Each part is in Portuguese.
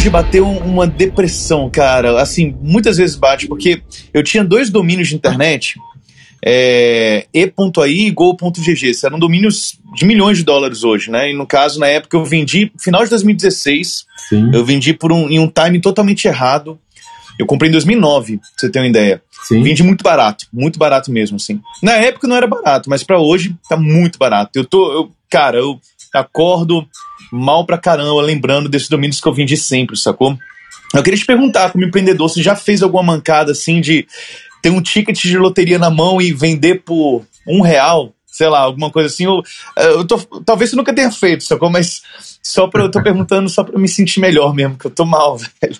hoje bateu uma depressão, cara. Assim, muitas vezes bate, porque eu tinha dois domínios de internet, é, e.ai e go.gg. Eram domínios de milhões de dólares hoje, né? E no caso, na época, eu vendi, final de 2016, Sim. eu vendi por um, em um time totalmente errado. Eu comprei em 2009, pra você ter uma ideia. Sim. Vendi muito barato, muito barato mesmo, assim. Na época não era barato, mas para hoje tá muito barato. Eu tô, eu, cara, eu acordo mal pra caramba lembrando desses domínios que eu vendi sempre, sacou? Eu queria te perguntar, como empreendedor, você já fez alguma mancada assim de ter um ticket de loteria na mão e vender por um real? Sei lá, alguma coisa assim. Eu, eu tô, talvez você nunca tenha feito, sacou? Mas só pra, eu tô perguntando só pra me sentir melhor mesmo, que eu tô mal, velho.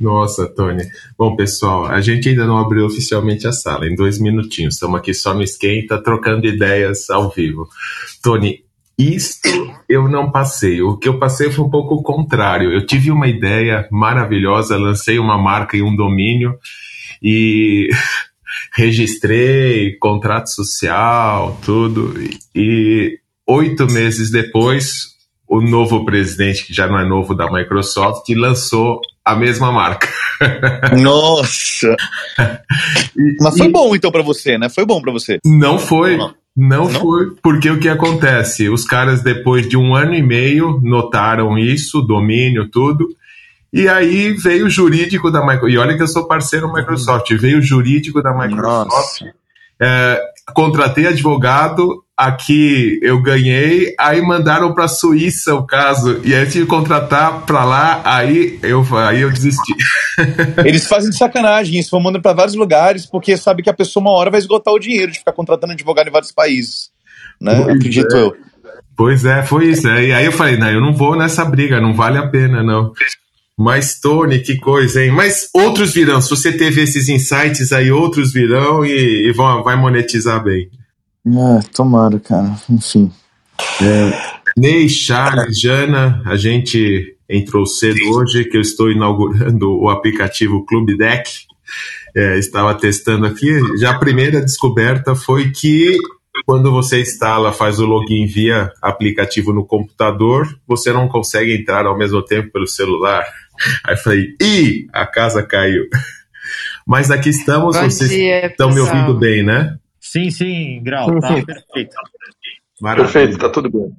Nossa, Tony. Bom, pessoal, a gente ainda não abriu oficialmente a sala, em dois minutinhos. Estamos aqui só no esquenta, trocando ideias ao vivo. Tony, isto eu não passei. O que eu passei foi um pouco o contrário. Eu tive uma ideia maravilhosa, lancei uma marca e um domínio e registrei contrato social, tudo. E oito meses depois, o novo presidente, que já não é novo da Microsoft, lançou a mesma marca. Nossa! Mas foi e, bom então para você, né? Foi bom para você? Não foi. Não. Não, não, foi, porque o que acontece? Os caras, depois de um ano e meio, notaram isso, domínio, tudo, e aí veio o jurídico da Microsoft. E olha que eu sou parceiro da Microsoft. Veio o jurídico da Microsoft. É, contratei advogado, aqui eu ganhei, aí mandaram para a Suíça o caso, e aí eu tive que contratar para lá, aí eu, aí eu desisti. Eles fazem de sacanagem isso, vão mandando para vários lugares, porque sabe que a pessoa uma hora vai esgotar o dinheiro de ficar contratando advogado em vários países, né? Pois Acredito é. eu. Pois é, foi isso. E aí eu falei, não, eu não vou nessa briga, não vale a pena, não. Mas, Tony, que coisa, hein? Mas outros virão. Se você teve esses insights aí, outros virão e, e vão, vai monetizar bem. É, tomara, cara. Enfim. É, Ney, Charles, Jana, a gente entrou cedo hoje, que eu estou inaugurando o aplicativo Clube Deck. É, estava testando aqui. Já a primeira descoberta foi que quando você instala, faz o login via aplicativo no computador, você não consegue entrar ao mesmo tempo pelo celular. Aí eu falei, ih, a casa caiu. Mas aqui estamos, Bom vocês dia, estão pessoal. me ouvindo bem, né? Sim, sim, Grau, tá perfeito. Maravilha. Perfeito, tá tudo bem.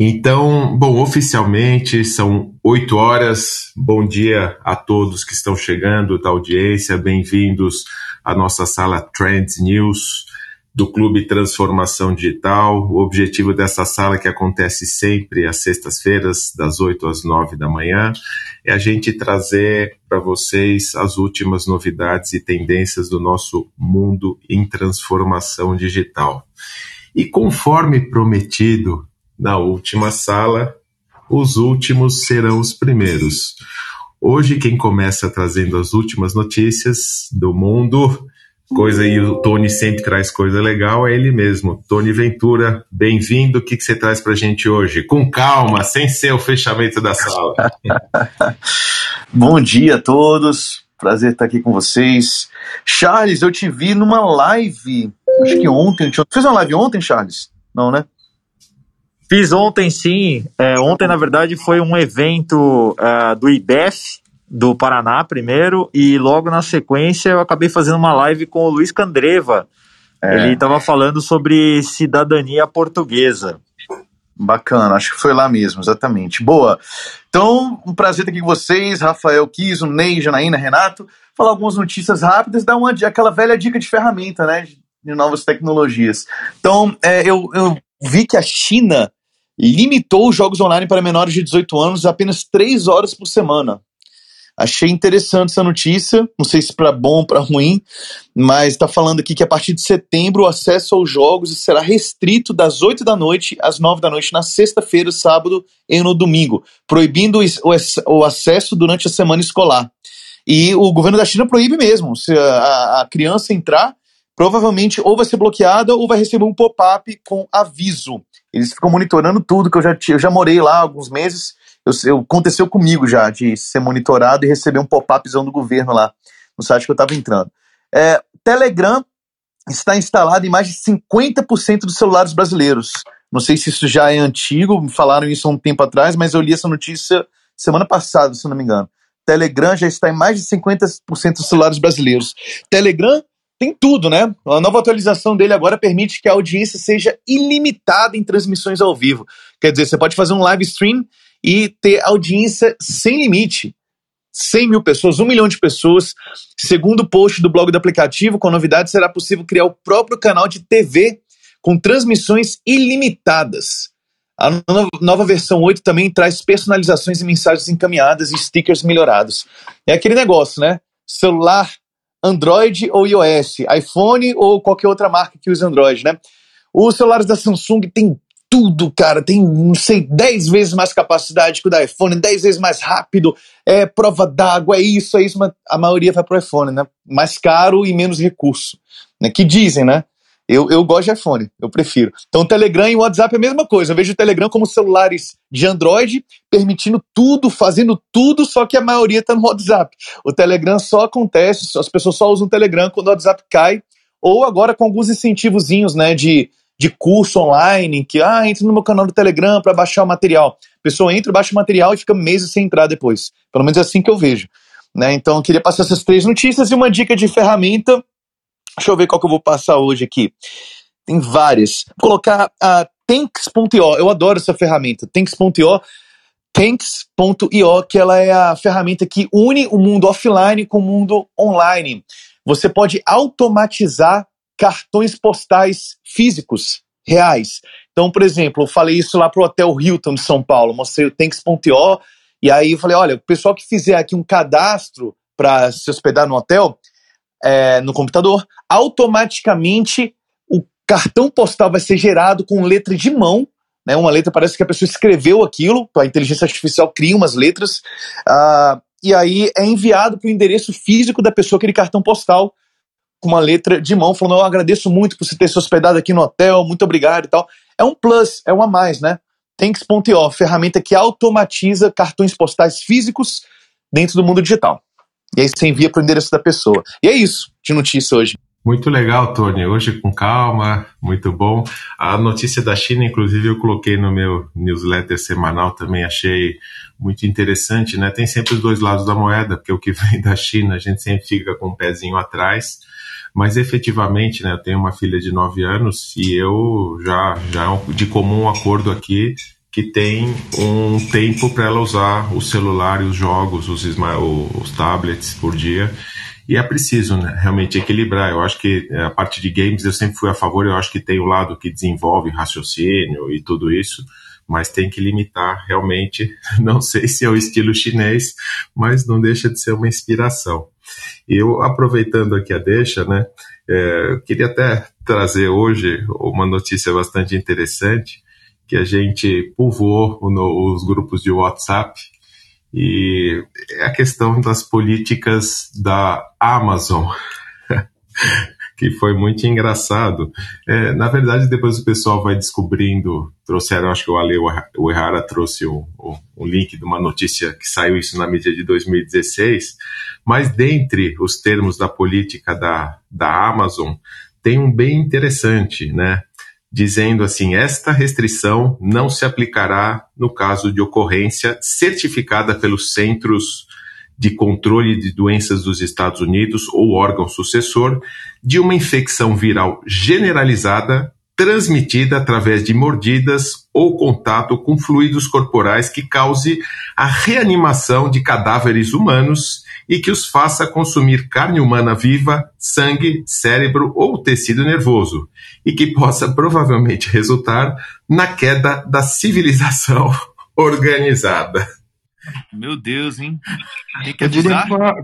Então, bom, oficialmente são oito horas. Bom dia a todos que estão chegando da audiência. Bem-vindos à nossa sala Trends News do Clube Transformação Digital. O objetivo dessa sala, que acontece sempre às sextas-feiras, das 8 às 9 da manhã, é a gente trazer para vocês as últimas novidades e tendências do nosso mundo em transformação digital. E conforme prometido na última sala, os últimos serão os primeiros. Hoje, quem começa trazendo as últimas notícias do mundo coisa e o Tony sempre traz coisa legal, é ele mesmo. Tony Ventura, bem-vindo. O que, que você traz para a gente hoje? Com calma, sem ser o fechamento da sala. Bom dia a todos. Prazer estar aqui com vocês. Charles, eu te vi numa live, acho que ontem. Fez uma live ontem, Charles? Não, né? Fiz ontem, sim. É, ontem, na verdade, foi um evento uh, do IBEF, do Paraná primeiro, e logo na sequência eu acabei fazendo uma live com o Luiz Candreva. É. Ele estava falando sobre cidadania portuguesa. Bacana, acho que foi lá mesmo, exatamente. Boa. Então, um prazer estar aqui com vocês, Rafael Kiso, Ney, Janaína, Renato. Falar algumas notícias rápidas, dar uma, aquela velha dica de ferramenta, né? De novas tecnologias. Então, é, eu, eu vi que a China limitou os jogos online para menores de 18 anos a apenas 3 horas por semana. Achei interessante essa notícia, não sei se para bom ou para ruim, mas está falando aqui que a partir de setembro o acesso aos jogos será restrito das 8 da noite às 9 da noite na sexta-feira, sábado e no domingo, proibindo o acesso durante a semana escolar. E o governo da China proíbe mesmo, se a, a criança entrar, provavelmente ou vai ser bloqueada ou vai receber um pop-up com aviso. Eles ficam monitorando tudo, que eu já, eu já morei lá alguns meses, eu, eu, aconteceu comigo já, de ser monitorado e receber um pop-upzão do governo lá, no site que eu estava entrando. É, Telegram está instalado em mais de 50% dos celulares brasileiros. Não sei se isso já é antigo, me falaram isso há um tempo atrás, mas eu li essa notícia semana passada, se não me engano. Telegram já está em mais de 50% dos celulares brasileiros. Telegram tem tudo, né? A nova atualização dele agora permite que a audiência seja ilimitada em transmissões ao vivo. Quer dizer, você pode fazer um live stream e ter audiência sem limite. 100 mil pessoas, um milhão de pessoas. Segundo o post do blog do aplicativo, com a novidade, será possível criar o próprio canal de TV com transmissões ilimitadas. A nova versão 8 também traz personalizações e mensagens encaminhadas e stickers melhorados. É aquele negócio, né? Celular Android ou iOS, iPhone ou qualquer outra marca que use Android, né? Os celulares da Samsung têm tudo, cara. Tem, não sei, 10 vezes mais capacidade que o da iPhone, 10 vezes mais rápido, é prova d'água, é isso, é isso, mas a maioria vai pro iPhone, né? Mais caro e menos recurso. Né? Que dizem, né? Eu, eu gosto de iPhone, eu prefiro. Então, o Telegram e o WhatsApp é a mesma coisa. Eu vejo o Telegram como celulares de Android, permitindo tudo, fazendo tudo, só que a maioria está no WhatsApp. O Telegram só acontece, as pessoas só usam o Telegram quando o WhatsApp cai, ou agora com alguns incentivozinhos, né, de, de curso online, que, ah, entre no meu canal do Telegram para baixar o material. A pessoa entra, baixa o material e fica meses sem entrar depois. Pelo menos é assim que eu vejo. Né? Então, eu queria passar essas três notícias e uma dica de ferramenta Deixa eu ver qual que eu vou passar hoje aqui. Tem várias. Vou colocar a Tanks.io. Eu adoro essa ferramenta. Tanks.io. Tanks.io, que ela é a ferramenta que une o mundo offline com o mundo online. Você pode automatizar cartões postais físicos reais. Então, por exemplo, eu falei isso lá pro Hotel Hilton de São Paulo, mostrei o Tanks.io, e aí eu falei, olha, o pessoal que fizer aqui um cadastro para se hospedar no hotel, é, no computador, automaticamente o cartão postal vai ser gerado com letra de mão. Né, uma letra parece que a pessoa escreveu aquilo, a inteligência artificial cria umas letras, uh, e aí é enviado para o endereço físico da pessoa aquele cartão postal com uma letra de mão, falando: Eu agradeço muito por você ter se hospedado aqui no hotel, muito obrigado e tal. É um plus, é um a mais, né? Tanks.io, ferramenta que automatiza cartões postais físicos dentro do mundo digital. E aí você envia para o endereço da pessoa. E é isso de notícia hoje. Muito legal, Tony. Hoje com calma, muito bom. A notícia da China, inclusive, eu coloquei no meu newsletter semanal também, achei muito interessante, né? Tem sempre os dois lados da moeda, porque o que vem da China a gente sempre fica com o um pezinho atrás, mas efetivamente, né? Eu tenho uma filha de 9 anos e eu já, já é de comum acordo aqui que tem um tempo para ela usar o celular e os jogos, os, os tablets por dia. E é preciso né, realmente equilibrar. Eu acho que é, a parte de games eu sempre fui a favor, eu acho que tem o lado que desenvolve raciocínio e tudo isso, mas tem que limitar realmente. Não sei se é o estilo chinês, mas não deixa de ser uma inspiração. Eu, aproveitando aqui a deixa, né, é, queria até trazer hoje uma notícia bastante interessante que a gente povoou os grupos de WhatsApp e é a questão das políticas da Amazon, que foi muito engraçado. É, na verdade, depois o pessoal vai descobrindo, trouxeram, acho que o Ale o Errara trouxe um, link de uma notícia que saiu isso na mídia de 2016, mas dentre os termos da política da, da Amazon, tem um bem interessante, né? dizendo assim: esta restrição não se aplicará no caso de ocorrência certificada pelos Centros de Controle de Doenças dos Estados Unidos ou órgão sucessor de uma infecção viral generalizada transmitida através de mordidas ou contato com fluidos corporais que cause a reanimação de cadáveres humanos e que os faça consumir carne humana viva, sangue, cérebro ou tecido nervoso, e que possa provavelmente resultar na queda da civilização organizada. Meu Deus, hein? Eu diria, que uma,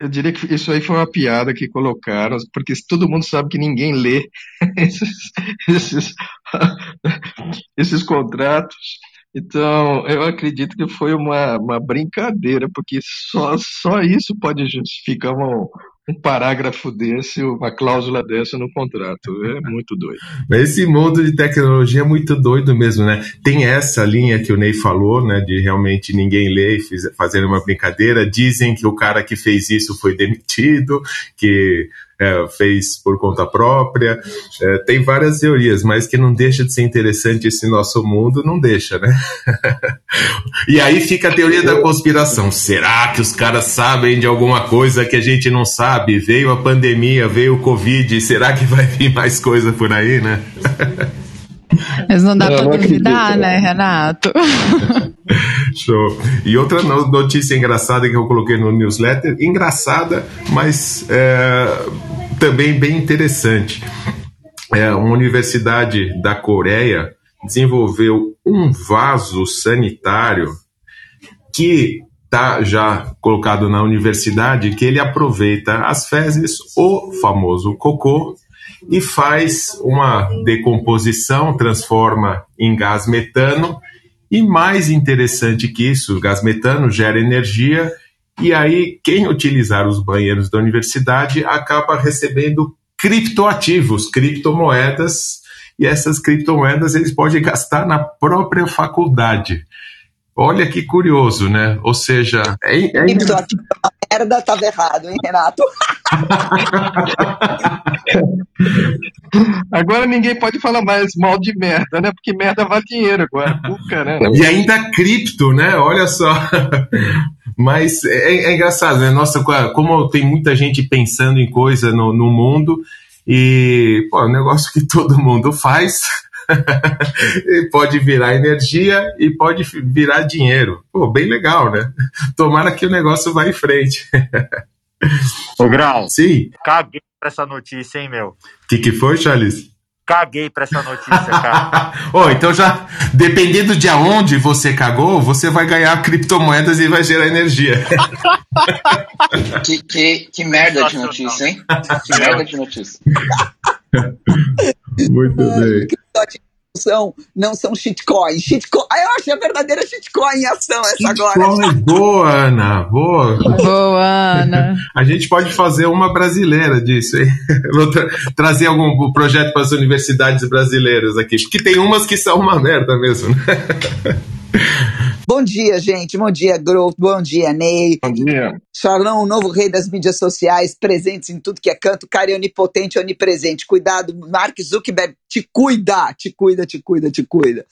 eu diria que isso aí foi uma piada que colocaram, porque todo mundo sabe que ninguém lê esses, esses, esses contratos. Então, eu acredito que foi uma, uma brincadeira, porque só, só isso pode justificar um, um parágrafo desse, uma cláusula dessa no contrato. É muito doido. Esse mundo de tecnologia é muito doido mesmo, né? Tem essa linha que o Ney falou, né? De realmente ninguém ler e fazer uma brincadeira. Dizem que o cara que fez isso foi demitido, que é, fez por conta própria. É, tem várias teorias, mas que não deixa de ser interessante esse nosso mundo, não deixa, né? e aí fica a teoria da conspiração. Será que os caras sabem de alguma coisa que a gente não sabe? Veio a pandemia, veio o Covid, será que vai vir mais coisa por aí, né? Mas não dá para duvidar, né, Renato? Show. E outra notícia engraçada que eu coloquei no newsletter, engraçada, mas é, também bem interessante. É, uma universidade da Coreia desenvolveu um vaso sanitário que está já colocado na universidade, que ele aproveita as fezes, o famoso cocô, e faz uma decomposição, transforma em gás metano. E mais interessante que isso, gás metano gera energia e aí quem utilizar os banheiros da universidade acaba recebendo criptoativos, criptomoedas, e essas criptomoedas eles podem gastar na própria faculdade. Olha que curioso, né? Ou seja, é, é... criptoativo é merda, estava errado, hein, Renato? agora ninguém pode falar mais mal de merda, né? Porque merda vale dinheiro agora. caramba. E ainda cripto, né? Olha só. Mas é, é, engraçado, né? Nossa, como tem muita gente pensando em coisa no, no mundo e, pô, é um negócio que todo mundo faz. pode virar energia e pode virar dinheiro. Pô, bem legal, né? Tomara que o negócio vá em frente. Ô, Grau. Sim. Pra essa notícia, hein, meu? O que, que foi, Charles? Caguei pra essa notícia, cara. oh, então já, dependendo de aonde você cagou, você vai ganhar criptomoedas e vai gerar energia. que, que, que merda de notícia, hein? Que merda de notícia. Muito bem são, não são shitcoins. Shitcoin, eu achei a verdadeira shitcoin em ação essa shitcoin. agora. Boa, Ana. Boa. Boa, Ana. A gente pode fazer uma brasileira disso, hein? Vou tra trazer algum projeto para as universidades brasileiras aqui. Porque tem umas que são uma merda mesmo, né? Bom dia, gente. Bom dia, Growth. Bom dia, Ney. Bom dia. Charlão, o novo rei das mídias sociais, presentes em tudo que é canto, cara é onipotente, onipresente. Cuidado, Mark Zuckerberg, te cuida, te cuida, te cuida, te cuida.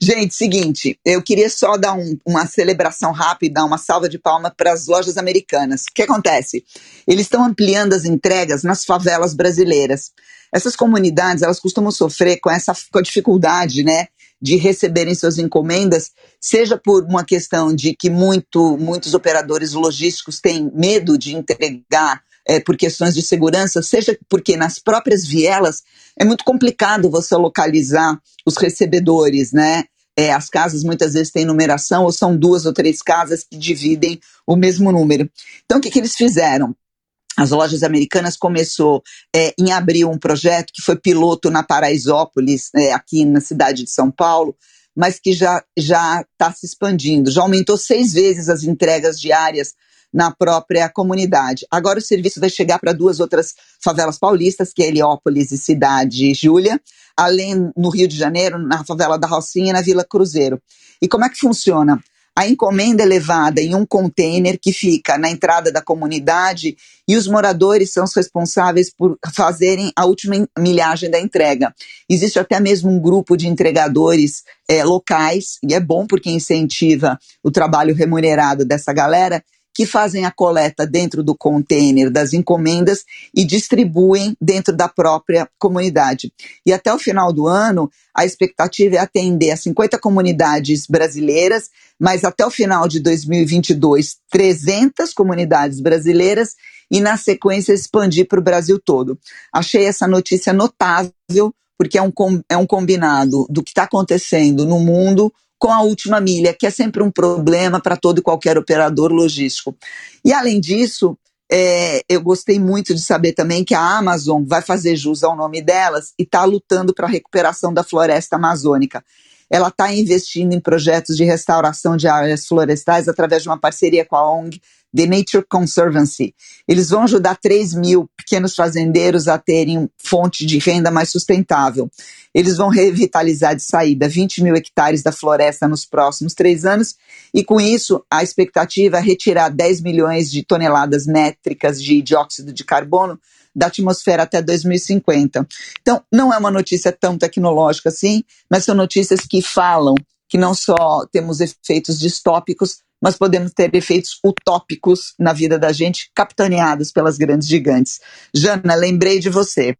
Gente, seguinte, eu queria só dar um, uma celebração rápida, uma salva de palmas para as lojas americanas. O que acontece? Eles estão ampliando as entregas nas favelas brasileiras. Essas comunidades, elas costumam sofrer com essa com a dificuldade, né, de receberem suas encomendas, seja por uma questão de que muito, muitos operadores logísticos têm medo de entregar é, por questões de segurança, seja porque nas próprias vielas é muito complicado você localizar os recebedores, né? É, as casas muitas vezes têm numeração ou são duas ou três casas que dividem o mesmo número. Então, o que, que eles fizeram? As lojas americanas começou é, em abril um projeto que foi piloto na Paraisópolis, é, aqui na cidade de São Paulo, mas que já já está se expandindo. Já aumentou seis vezes as entregas diárias na própria comunidade. Agora o serviço vai chegar para duas outras favelas paulistas, que é Heliópolis e Cidade Júlia, além no Rio de Janeiro, na favela da Rocinha e na Vila Cruzeiro. E como é que funciona? A encomenda é levada em um container que fica na entrada da comunidade e os moradores são os responsáveis por fazerem a última milhagem da entrega. Existe até mesmo um grupo de entregadores é, locais, e é bom porque incentiva o trabalho remunerado dessa galera, que fazem a coleta dentro do container das encomendas e distribuem dentro da própria comunidade. E até o final do ano, a expectativa é atender a 50 comunidades brasileiras, mas até o final de 2022, 300 comunidades brasileiras e, na sequência, expandir para o Brasil todo. Achei essa notícia notável, porque é um, é um combinado do que está acontecendo no mundo com a última milha, que é sempre um problema para todo e qualquer operador logístico. E além disso, é, eu gostei muito de saber também que a Amazon vai fazer jus ao nome delas e está lutando para a recuperação da floresta amazônica. Ela está investindo em projetos de restauração de áreas florestais através de uma parceria com a ONG The Nature Conservancy. Eles vão ajudar 3 mil pequenos fazendeiros a terem fonte de renda mais sustentável. Eles vão revitalizar de saída 20 mil hectares da floresta nos próximos três anos, e com isso a expectativa é retirar 10 milhões de toneladas métricas de dióxido de carbono da atmosfera até 2050. Então, não é uma notícia tão tecnológica assim, mas são notícias que falam que não só temos efeitos distópicos, mas podemos ter efeitos utópicos na vida da gente, capitaneados pelas grandes gigantes. Jana, lembrei de você.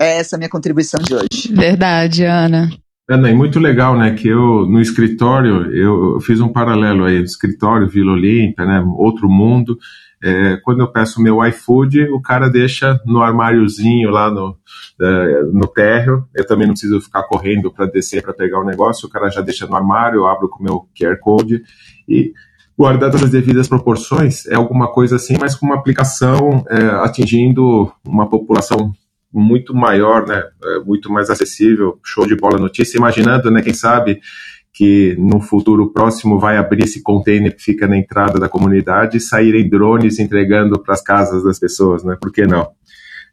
É essa a minha contribuição de hoje. Verdade, Ana. Ana, e muito legal, né, que eu, no escritório, eu, fiz um paralelo aí, do escritório, Vila Olímpia, né, outro mundo, é, quando eu peço meu iFood, o cara deixa no armáriozinho lá no, é, no térreo. Eu também não preciso ficar correndo para descer para pegar o negócio. O cara já deixa no armário, eu abro com o meu QR Code e guardadas as devidas proporções, é alguma coisa assim, mas com uma aplicação é, atingindo uma população muito maior, né, é, muito mais acessível, show de bola notícia, imaginando, né, quem sabe que no futuro próximo vai abrir esse container que fica na entrada da comunidade e saírem drones entregando para as casas das pessoas, né? Por que não?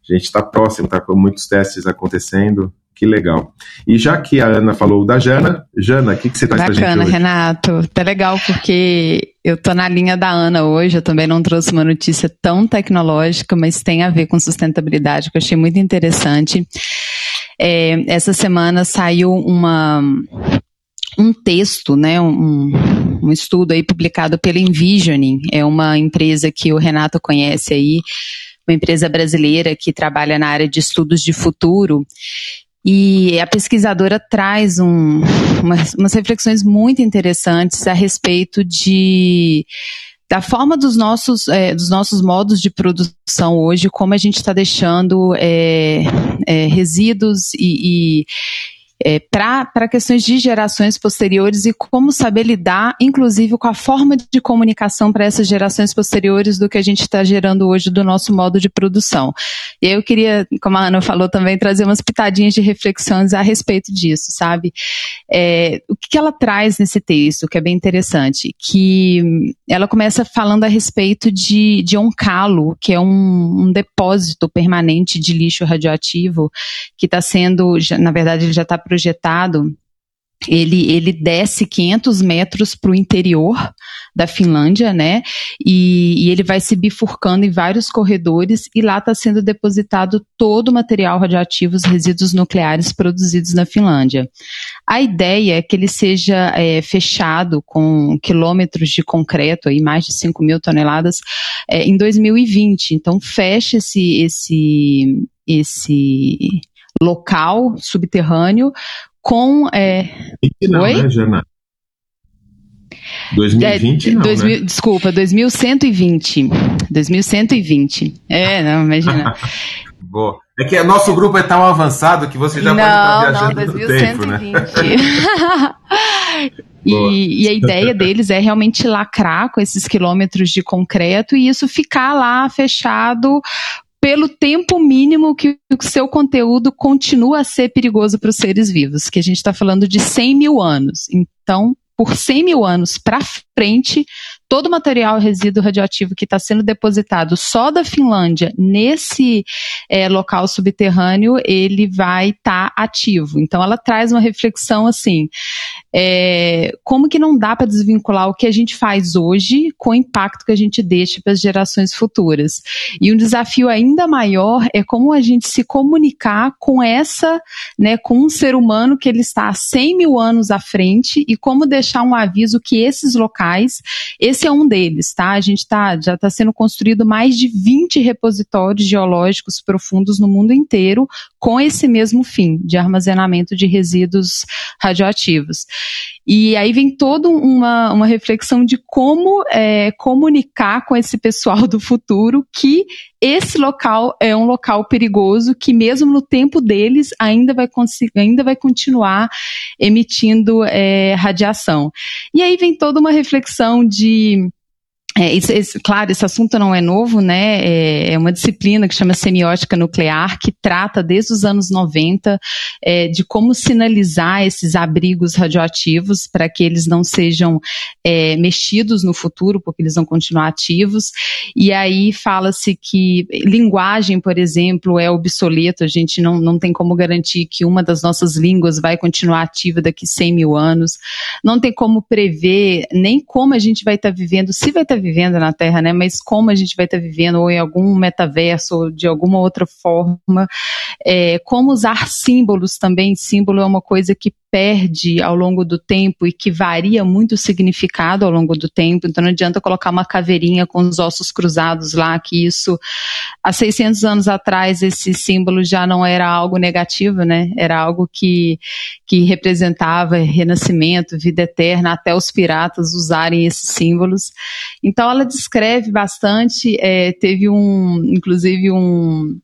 A gente está próximo, está com muitos testes acontecendo, que legal. E já que a Ana falou da Jana, Jana, o que, que você traz para gente Bacana, Renato. Tá legal porque eu tô na linha da Ana hoje, eu também não trouxe uma notícia tão tecnológica, mas tem a ver com sustentabilidade, que eu achei muito interessante. É, essa semana saiu uma um texto, né, um, um estudo aí publicado pela Envisioning, é uma empresa que o Renato conhece aí, uma empresa brasileira que trabalha na área de estudos de futuro. E a pesquisadora traz um, umas, umas reflexões muito interessantes a respeito de da forma dos nossos, é, dos nossos modos de produção hoje, como a gente está deixando é, é, resíduos e, e é, para questões de gerações posteriores e como saber lidar, inclusive, com a forma de comunicação para essas gerações posteriores do que a gente está gerando hoje do nosso modo de produção. E aí eu queria, como a Ana falou também, trazer umas pitadinhas de reflexões a respeito disso, sabe? É, o que, ela traz nesse texto, que é bem interessante, que ela começa falando a respeito de, de Oncalo, que é um, um depósito permanente de lixo radioativo que está sendo, na verdade, ele já está projetado ele, ele desce 500 metros para o interior da Finlândia, né? E, e, ele vai se bifurcando em vários corredores e lá está sendo depositado todo o material radioativo, os resíduos nucleares produzidos na Finlândia. A ideia é que ele seja é, fechado com quilômetros de concreto, aí mais de 5 mil toneladas, é, em 2020. Então fecha esse, esse, esse local subterrâneo com. É... Não, Oi? Né, Jana? 2020 é, não, 2000, né? Desculpa, 2120. 2120. É, não, imagina. Boa. É que nosso grupo é tão avançado que você já não, pode estar viajando não, 2120. Tempo, né? e, e, a ideia deles é realmente lacrar com esses quilômetros de concreto e isso ficar lá fechado pelo tempo mínimo que o seu conteúdo continua a ser perigoso para os seres vivos, que a gente está falando de 100 mil anos. Então, por 100 mil anos para frente, todo o material resíduo radioativo que está sendo depositado só da Finlândia nesse é, local subterrâneo, ele vai estar tá ativo. Então ela traz uma reflexão assim, é, como que não dá para desvincular o que a gente faz hoje com o impacto que a gente deixa para as gerações futuras. E um desafio ainda maior é como a gente se comunicar com essa, né, com um ser humano que ele está 100 mil anos à frente e como deixar um aviso que esses locais, esse é um deles, tá? A gente tá, já está sendo construído mais de 20 repositórios geológicos profundos no mundo inteiro com esse mesmo fim, de armazenamento de resíduos radioativos. E aí vem toda uma, uma reflexão de como é, comunicar com esse pessoal do futuro que esse local é um local perigoso que mesmo no tempo deles ainda vai ainda vai continuar emitindo é, radiação. E aí vem toda uma reflexão de é, claro, esse assunto não é novo, né? É, é, uma disciplina que chama semiótica nuclear, que trata desde os anos 90 é, de como sinalizar esses abrigos radioativos para que eles não sejam é, mexidos no futuro, porque eles vão continuar ativos. E aí fala-se que linguagem, por exemplo, é obsoleto, a gente não, não tem como garantir que uma das nossas línguas vai continuar ativa daqui 100 mil anos, não tem como prever nem como a gente vai estar tá vivendo, se vai estar tá vivendo na Terra, né? Mas como a gente vai estar tá vivendo, ou em algum metaverso, ou de alguma outra forma. É, como usar símbolos também. Símbolo é uma coisa que perde ao longo do tempo e que varia muito o significado ao longo do tempo. Então não adianta colocar uma caveirinha com os ossos cruzados lá, que isso há 600 anos atrás esse símbolo já não era algo negativo, né? Era algo que que representava renascimento, vida eterna, até os piratas usarem esses símbolos. Então ela descreve bastante, é, teve um, inclusive um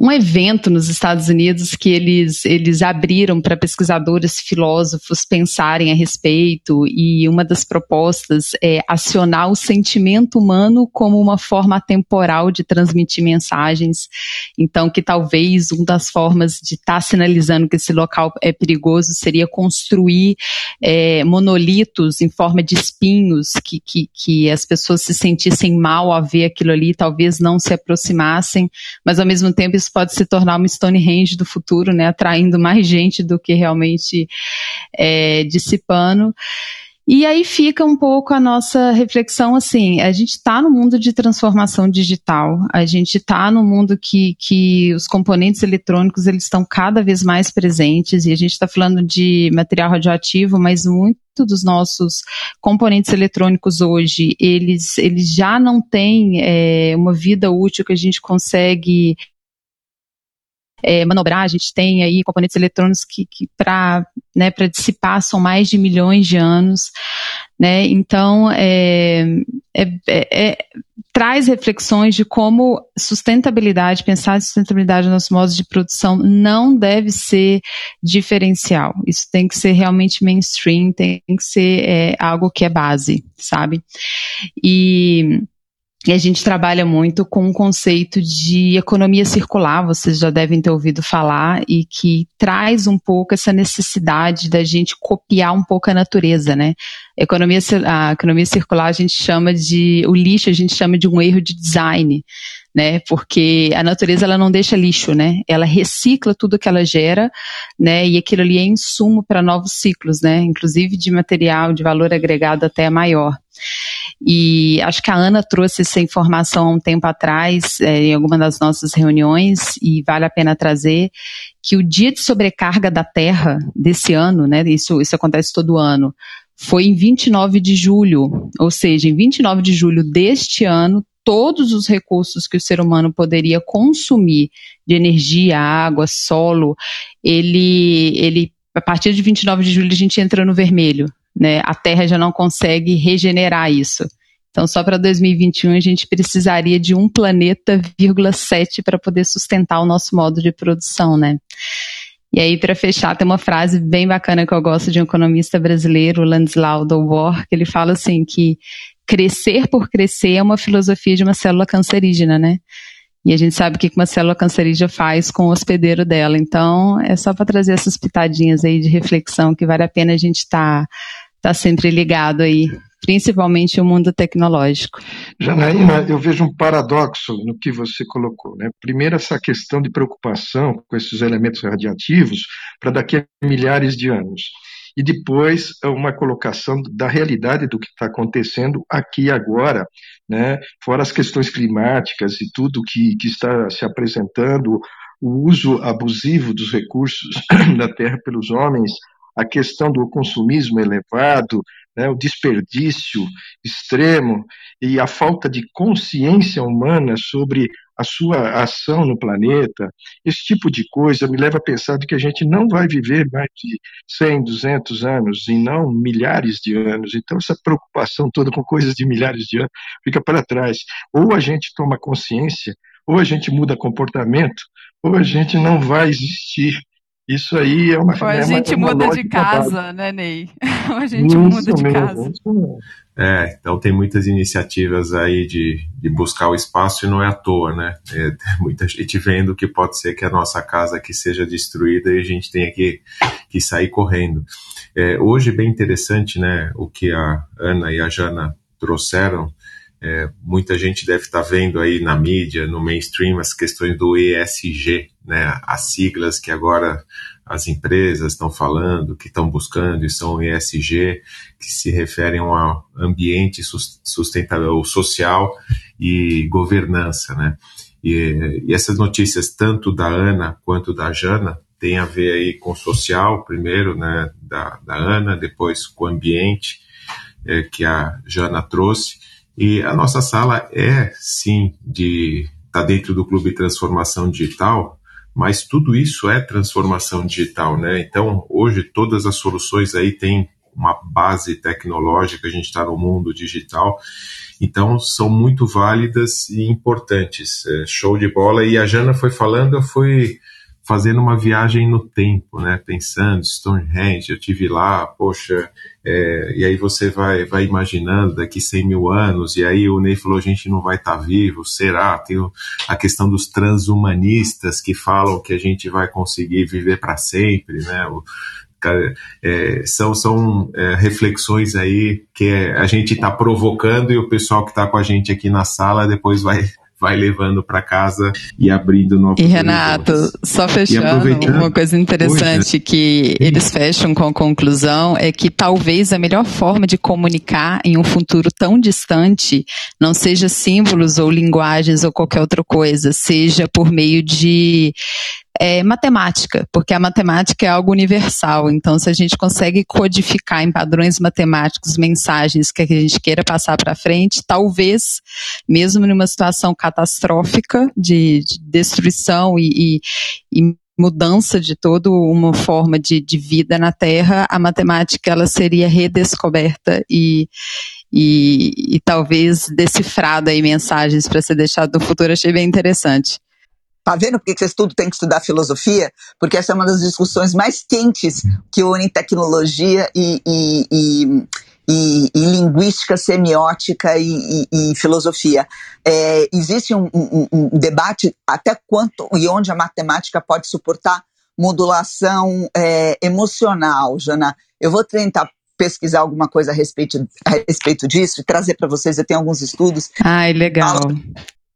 um evento nos Estados Unidos que eles, eles abriram para pesquisadores, filósofos pensarem a respeito, e uma das propostas é acionar o sentimento humano como uma forma temporal de transmitir mensagens. Então, que talvez uma das formas de estar tá sinalizando que esse local é perigoso seria construir é, monolitos em forma de espinhos, que, que, que as pessoas se sentissem mal a ver aquilo ali, talvez não se aproximassem, mas ao mesmo tempo isso pode se tornar uma Stonehenge do futuro, né, atraindo mais gente do que realmente é, dissipando. E aí fica um pouco a nossa reflexão assim, a gente está no mundo de transformação digital, a gente está no mundo que, que os componentes eletrônicos eles estão cada vez mais presentes e a gente está falando de material radioativo, mas muito dos nossos componentes eletrônicos hoje, eles, eles já não têm é, uma vida útil que a gente consegue é, manobrar, a gente tem aí componentes eletrônicos que, que para né, dissipar são mais de milhões de anos, né? Então é, é, é, é, traz reflexões de como sustentabilidade, pensar em sustentabilidade nos nossos modos de produção não deve ser diferencial. Isso tem que ser realmente mainstream, tem que ser é, algo que é base, sabe? E e a gente trabalha muito com o conceito de economia circular, vocês já devem ter ouvido falar, e que traz um pouco essa necessidade da gente copiar um pouco a natureza, né? Economia, a economia circular a gente chama de, o lixo a gente chama de um erro de design, né? Porque a natureza ela não deixa lixo, né? Ela recicla tudo que ela gera, né? E aquilo ali é insumo para novos ciclos, né? Inclusive de material de valor agregado até maior. E acho que a Ana trouxe essa informação há um tempo atrás, é, em alguma das nossas reuniões, e vale a pena trazer, que o dia de sobrecarga da Terra desse ano, né, isso, isso acontece todo ano, foi em 29 de julho, ou seja, em 29 de julho deste ano, todos os recursos que o ser humano poderia consumir de energia, água, solo, ele, ele a partir de 29 de julho a gente entra no vermelho, né? A Terra já não consegue regenerar isso. Então, só para 2021 a gente precisaria de um planeta, vírgula sete para poder sustentar o nosso modo de produção, né? E aí, para fechar, tem uma frase bem bacana que eu gosto de um economista brasileiro, Landislau Dolbor, que ele fala assim que crescer por crescer é uma filosofia de uma célula cancerígena, né? E a gente sabe o que uma célula cancerígena faz com o hospedeiro dela. Então, é só para trazer essas pitadinhas aí de reflexão que vale a pena a gente estar tá, tá sempre ligado aí principalmente o mundo tecnológico. Janaína, eu vejo um paradoxo no que você colocou. Né? Primeiro, essa questão de preocupação com esses elementos radiativos para daqui a milhares de anos. E depois, uma colocação da realidade do que está acontecendo aqui e agora, né? fora as questões climáticas e tudo que, que está se apresentando, o uso abusivo dos recursos da terra pelos homens, a questão do consumismo elevado, né, o desperdício extremo e a falta de consciência humana sobre a sua ação no planeta, esse tipo de coisa me leva a pensar de que a gente não vai viver mais de 100, 200 anos e não milhares de anos. Então essa preocupação toda com coisas de milhares de anos fica para trás. Ou a gente toma consciência, ou a gente muda comportamento, ou a gente não vai existir Isso aí é uma Ou a gente uma, muda de casa, né, Ney? Ou a gente isso muda de mesmo, casa. É, então tem muitas iniciativas aí de, de buscar o espaço e não é à toa, né? É, tem muita gente vendo que pode ser que a nossa casa aqui seja destruída e a gente tenha que, que sair correndo. É, hoje é bem interessante, né, o que a Ana e a Jana trouxeram. É, muita gente deve estar tá vendo aí na mídia, no mainstream, as questões do ESG, né, as siglas que agora as empresas estão falando, que estão buscando, e são ESG, que se referem ao ambiente sustentável, social e governança, né? E, e, essas notícias, tanto da Ana quanto da Jana, têm a ver aí com o social, primeiro, né, da, da Ana, depois com o ambiente, é, que a Jana trouxe, e a nossa sala é, sim, de tá dentro do Clube Transformação Digital, mas tudo isso é transformação digital, né? Então, hoje todas as soluções aí têm uma base tecnológica, a gente está no mundo digital, então são muito válidas e importantes. É, show de bola. E a Jana foi falando, eu fui fazendo uma viagem no tempo, né? Pensando, Stonehenge, eu tive lá, poxa, é, e aí você vai, vai imaginando daqui 100 mil anos, e aí o Ney falou, a gente não vai estar tá vivo, será? Tem a questão dos transhumanistas que falam que a gente vai conseguir viver para sempre, né? O, é, são são é, reflexões aí que a gente está provocando e o pessoal que está com a gente aqui na sala depois vai vai levando para casa e abrindo novos E Renato, só fechando, uma coisa interessante que eles fecham com a conclusão é que talvez a melhor forma de comunicar em um futuro tão distante não seja símbolos ou linguagens ou qualquer outra coisa, seja por meio de é matemática, porque a matemática é algo universal. Então, se a gente consegue codificar em padrões matemáticos mensagens que a gente queira passar para frente, talvez, mesmo numa situação catastrófica de, de destruição e, e, e mudança de toda uma forma de, de, vida na Terra, a matemática ela seria redescoberta e, e, e talvez decifrada em mensagens para ser deixado no futuro. Achei bem interessante. Tá vendo por que vocês tudo tem que estudar filosofia? Porque essa é uma das discussões mais quentes que unem tecnologia e, e, e, e, e linguística, semiótica e, filosofia. É, existe um, um, um, debate até quanto e onde a matemática pode suportar modulação é, emocional, Jana. Eu vou tentar pesquisar alguma coisa a respeito, a respeito disso e trazer para vocês. Eu tenho alguns estudos. Ai, legal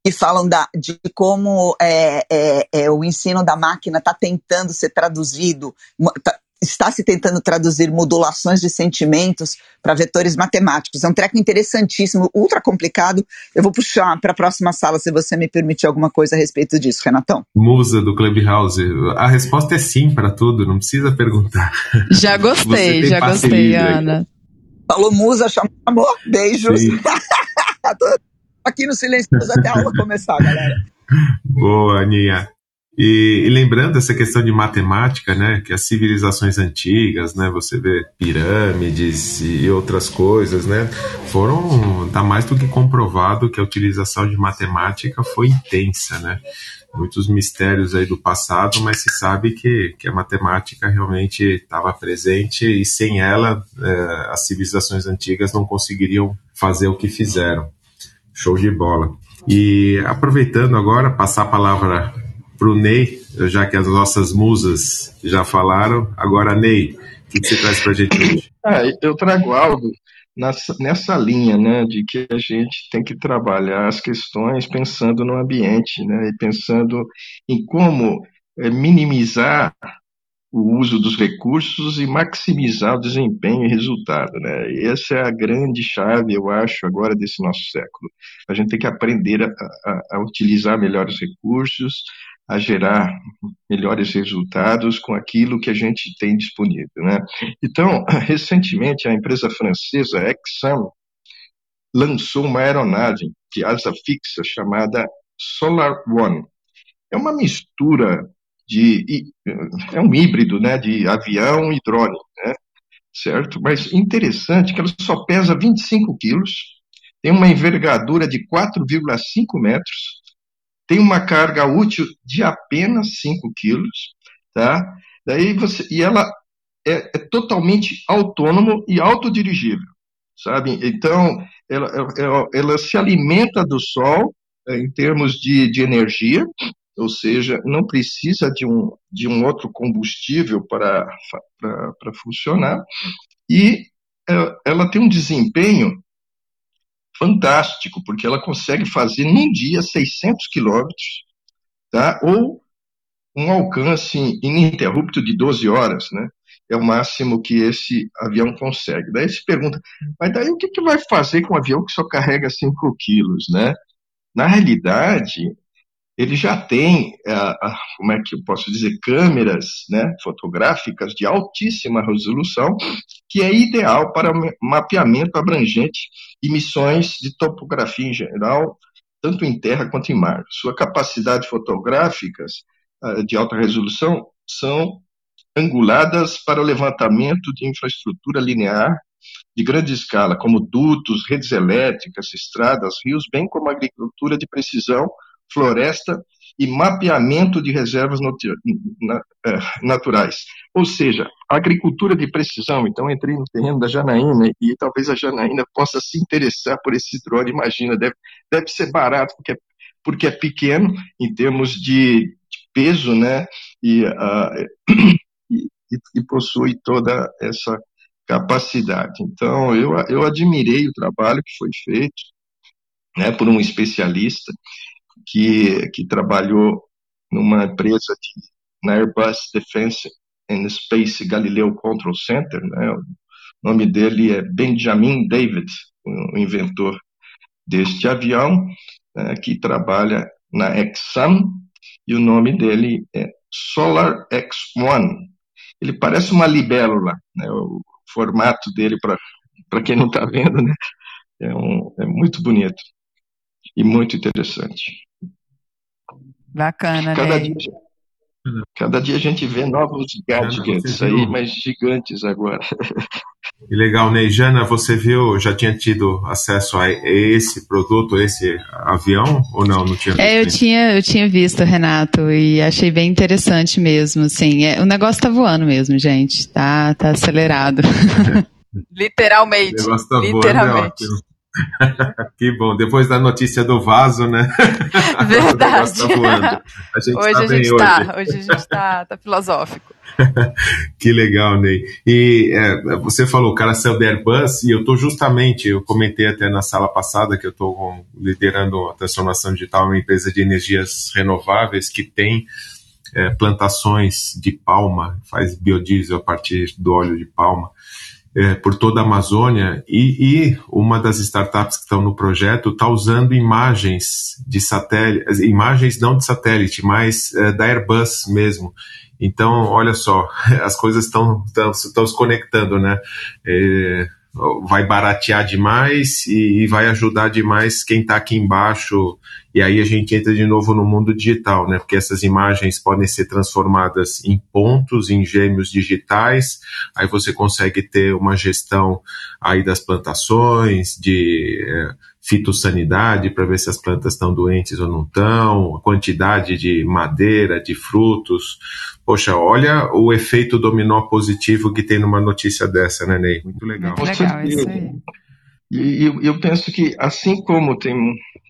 que falam da, de como é, é, é, o ensino da máquina está tentando ser traduzido, tá, está se tentando traduzir modulações de sentimentos para vetores matemáticos. É um treco interessantíssimo, ultra complicado. Eu vou puxar para a próxima sala, se você me permitir alguma coisa a respeito disso, Renatão. Musa do Clubhouse. A resposta é sim para tudo, não precisa perguntar. Já gostei, já gostei, Ana. Falou musa, chamou, beijos. aqui no Silencioso até a aula começar, galera. Boa, Aninha. E, e, lembrando essa questão de matemática, né, que as civilizações antigas, né, você vê pirâmides e outras coisas, né, foram, tá mais do que comprovado que a utilização de matemática foi intensa, né, muitos mistérios aí do passado, mas se sabe que, que a matemática realmente estava presente e sem ela é, as civilizações antigas não conseguiriam fazer o que fizeram. Show de bola. E aproveitando agora, passar a palavra para o Ney, já que as nossas musas já falaram. Agora, Ney, o que você traz para a gente hoje? Ah, eu trago algo nessa, linha, né, de que a gente tem que trabalhar as questões pensando no ambiente, né, e pensando em como é, minimizar o uso dos recursos e maximizar o desempenho e resultado. Né? Essa é a grande chave, eu acho, agora desse nosso século. A gente tem que aprender a, a, a utilizar melhores recursos, a gerar melhores resultados com aquilo que a gente tem disponível. Né? Então, recentemente, a empresa francesa Exxon lançou uma aeronave de asa fixa chamada Solar One. É uma mistura de é um híbrido, né, de avião e drone, né, certo? Mas interessante que ela só pesa 25 quilos, tem uma envergadura de 4,5 metros, tem uma carga útil de apenas 5 quilos, tá? Daí você, e ela é, é totalmente autônomo e autodirigível, sabe? Então, ela, ela, ela se alimenta do sol é, em termos de, de energia, ou seja, não precisa de um, de um outro combustível para, para, funcionar, e é, ela tem um desempenho fantástico, porque ela consegue fazer num dia 600 quilômetros, tá? ou um alcance ininterrupto de 12 horas, né? É o máximo que esse avião consegue. Daí se pergunta, mas daí o que, que vai fazer com um avião que só carrega 5 quilos, né? Na realidade, ele já tem, como é que eu posso dizer, câmeras né, fotográficas de altíssima resolução, que é ideal para mapeamento abrangente e missões de topografia em geral, tanto em terra quanto em mar. Sua capacidade fotográficas uh, de alta resolução são anguladas para o levantamento de infraestrutura linear de grande escala, como dutos, redes elétricas, estradas, rios, bem como agricultura de precisão, floresta e mapeamento de reservas eh, naturais. Ou seja, agricultura de precisão. Então, entrei no terreno da Janaína e talvez a Janaína possa se interessar por esse drone. Imagina, deve, deve ser barato, porque é, porque é pequeno em termos de, de peso, né? E, uh, e, e, possui toda essa capacidade. Então, eu, eu admirei o trabalho que foi feito né, por um especialista que, que trabalhou numa empresa de, na Airbus Defense and Space Galileo Control Center. Né? O nome dele é Benjamin David, o inventor deste avião, né, que trabalha na Exxon, e o nome dele é Solar X1. Ele parece uma libélula, né, o formato dele, para quem não está vendo, né, é, um, é muito bonito e muito interessante. Bacana, cada né? Dia, cada dia a gente vê novos gadgets aí, mas gigantes agora. Que legal, Ney. Jana, você viu, já tinha tido acesso a esse produto, esse avião, ou não? Não tinha É, eu tinha, eu tinha visto, Renato, e achei bem interessante mesmo, assim. É, o negócio tá voando mesmo, gente. Tá, tá acelerado. Literalmente. O negócio tá literalmente. voando, é que bom, depois da notícia do vaso, né? Verdade. tá A gente hoje, tá a gente hoje. tá, hoje a gente tá, tá filosófico. que legal, Ney. E é, você falou, o cara saiu da Airbus, e eu estou justamente, eu comentei até na sala passada que eu estou liderando a transformação digital, uma empresa de energias renováveis que tem é, plantações de palma, faz biodiesel a partir do óleo de palma é, por toda a Amazônia e, e, uma das startups que estão no projeto está usando imagens de satélite, imagens não de satélite, mas é, da Airbus mesmo. Então, olha só, as coisas estão se conectando, né? É, vai baratear demais e, e vai ajudar demais quem está aqui embaixo. E aí a gente entra de novo no mundo digital, né? Porque essas imagens podem ser transformadas em pontos, em gêmeos digitais. Aí você consegue ter uma gestão aí das plantações, de é, fitossanidade para ver se as plantas estão doentes ou não estão, a quantidade de madeira, de frutos. Poxa, olha o efeito dominó positivo que tem numa notícia dessa, né, Ney? Muito legal. Muito legal, isso aí. E eu, eu penso que, assim como tem,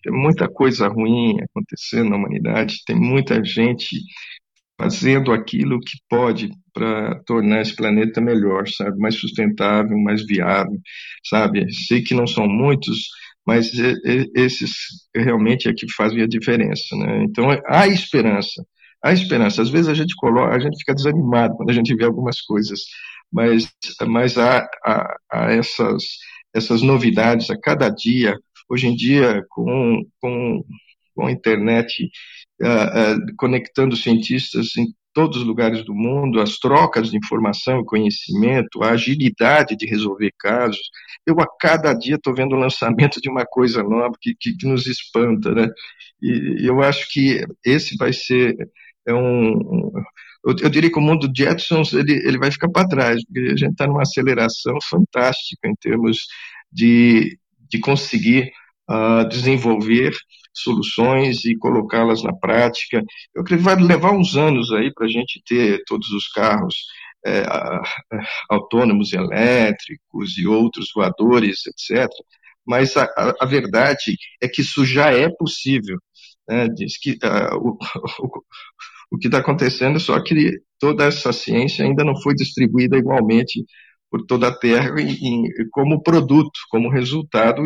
tem muita coisa ruim acontecendo na humanidade, tem muita gente fazendo aquilo que pode para tornar esse planeta melhor, sabe? Mais sustentável, mais viável, sabe? Sei que não são muitos, mas esses realmente é que fazem a diferença, né? Então há esperança, há esperança. Às vezes a gente coloca, a gente fica desanimado quando a gente vê algumas coisas, mas mas há, há, há essas essas novidades a cada dia. Hoje em dia, com com, com a internet uh, uh, conectando cientistas em todos os lugares do mundo, as trocas de informação e conhecimento, a agilidade de resolver casos. Eu a cada dia estou vendo o lançamento de uma coisa nova que, que, que, nos espanta, né? E eu acho que esse vai ser é um, eu, eu, diria que o mundo Jetsons ele, ele vai ficar para trás, porque a gente está numa aceleração fantástica em termos de, de conseguir uh, desenvolver soluções e colocá-las na prática. Eu creio que vai levar uns anos aí para a gente ter todos os carros é, autônomos elétricos e outros voadores, etc. Mas a, a, a, verdade é que isso já é possível. Né? Diz que uh, o, o, o que está acontecendo é só que toda essa ciência ainda não foi distribuída igualmente por toda a Terra e, e como produto, como resultado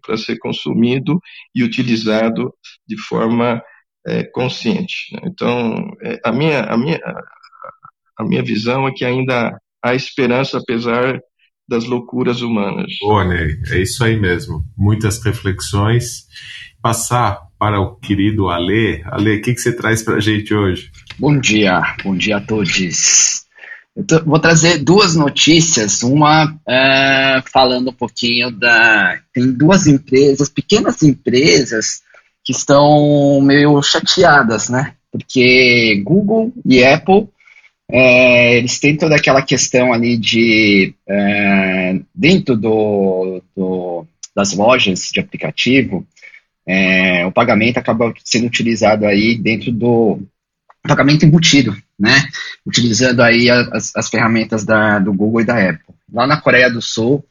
para ser consumido e utilizado de forma é, consciente. Né? Então, é, a minha a minha a minha visão é que ainda há esperança apesar das loucuras humanas. Boa, Ney, é isso aí mesmo. Muitas reflexões. Passar para o querido Ale. Ale, o que, que você traz para a gente hoje? Bom dia, bom dia a todos. Eu vou trazer duas notícias, uma é, falando um pouquinho da. Tem duas empresas, pequenas empresas, que estão meio chateadas, né? Porque Google e Apple, é, eles têm toda aquela questão ali de. É, dentro do, do, das lojas de aplicativo, é, o pagamento acaba sendo utilizado aí dentro do pagamento embutido, né? Utilizando aí as, as ferramentas da, do Google e da Apple. Lá na Coreia do Sul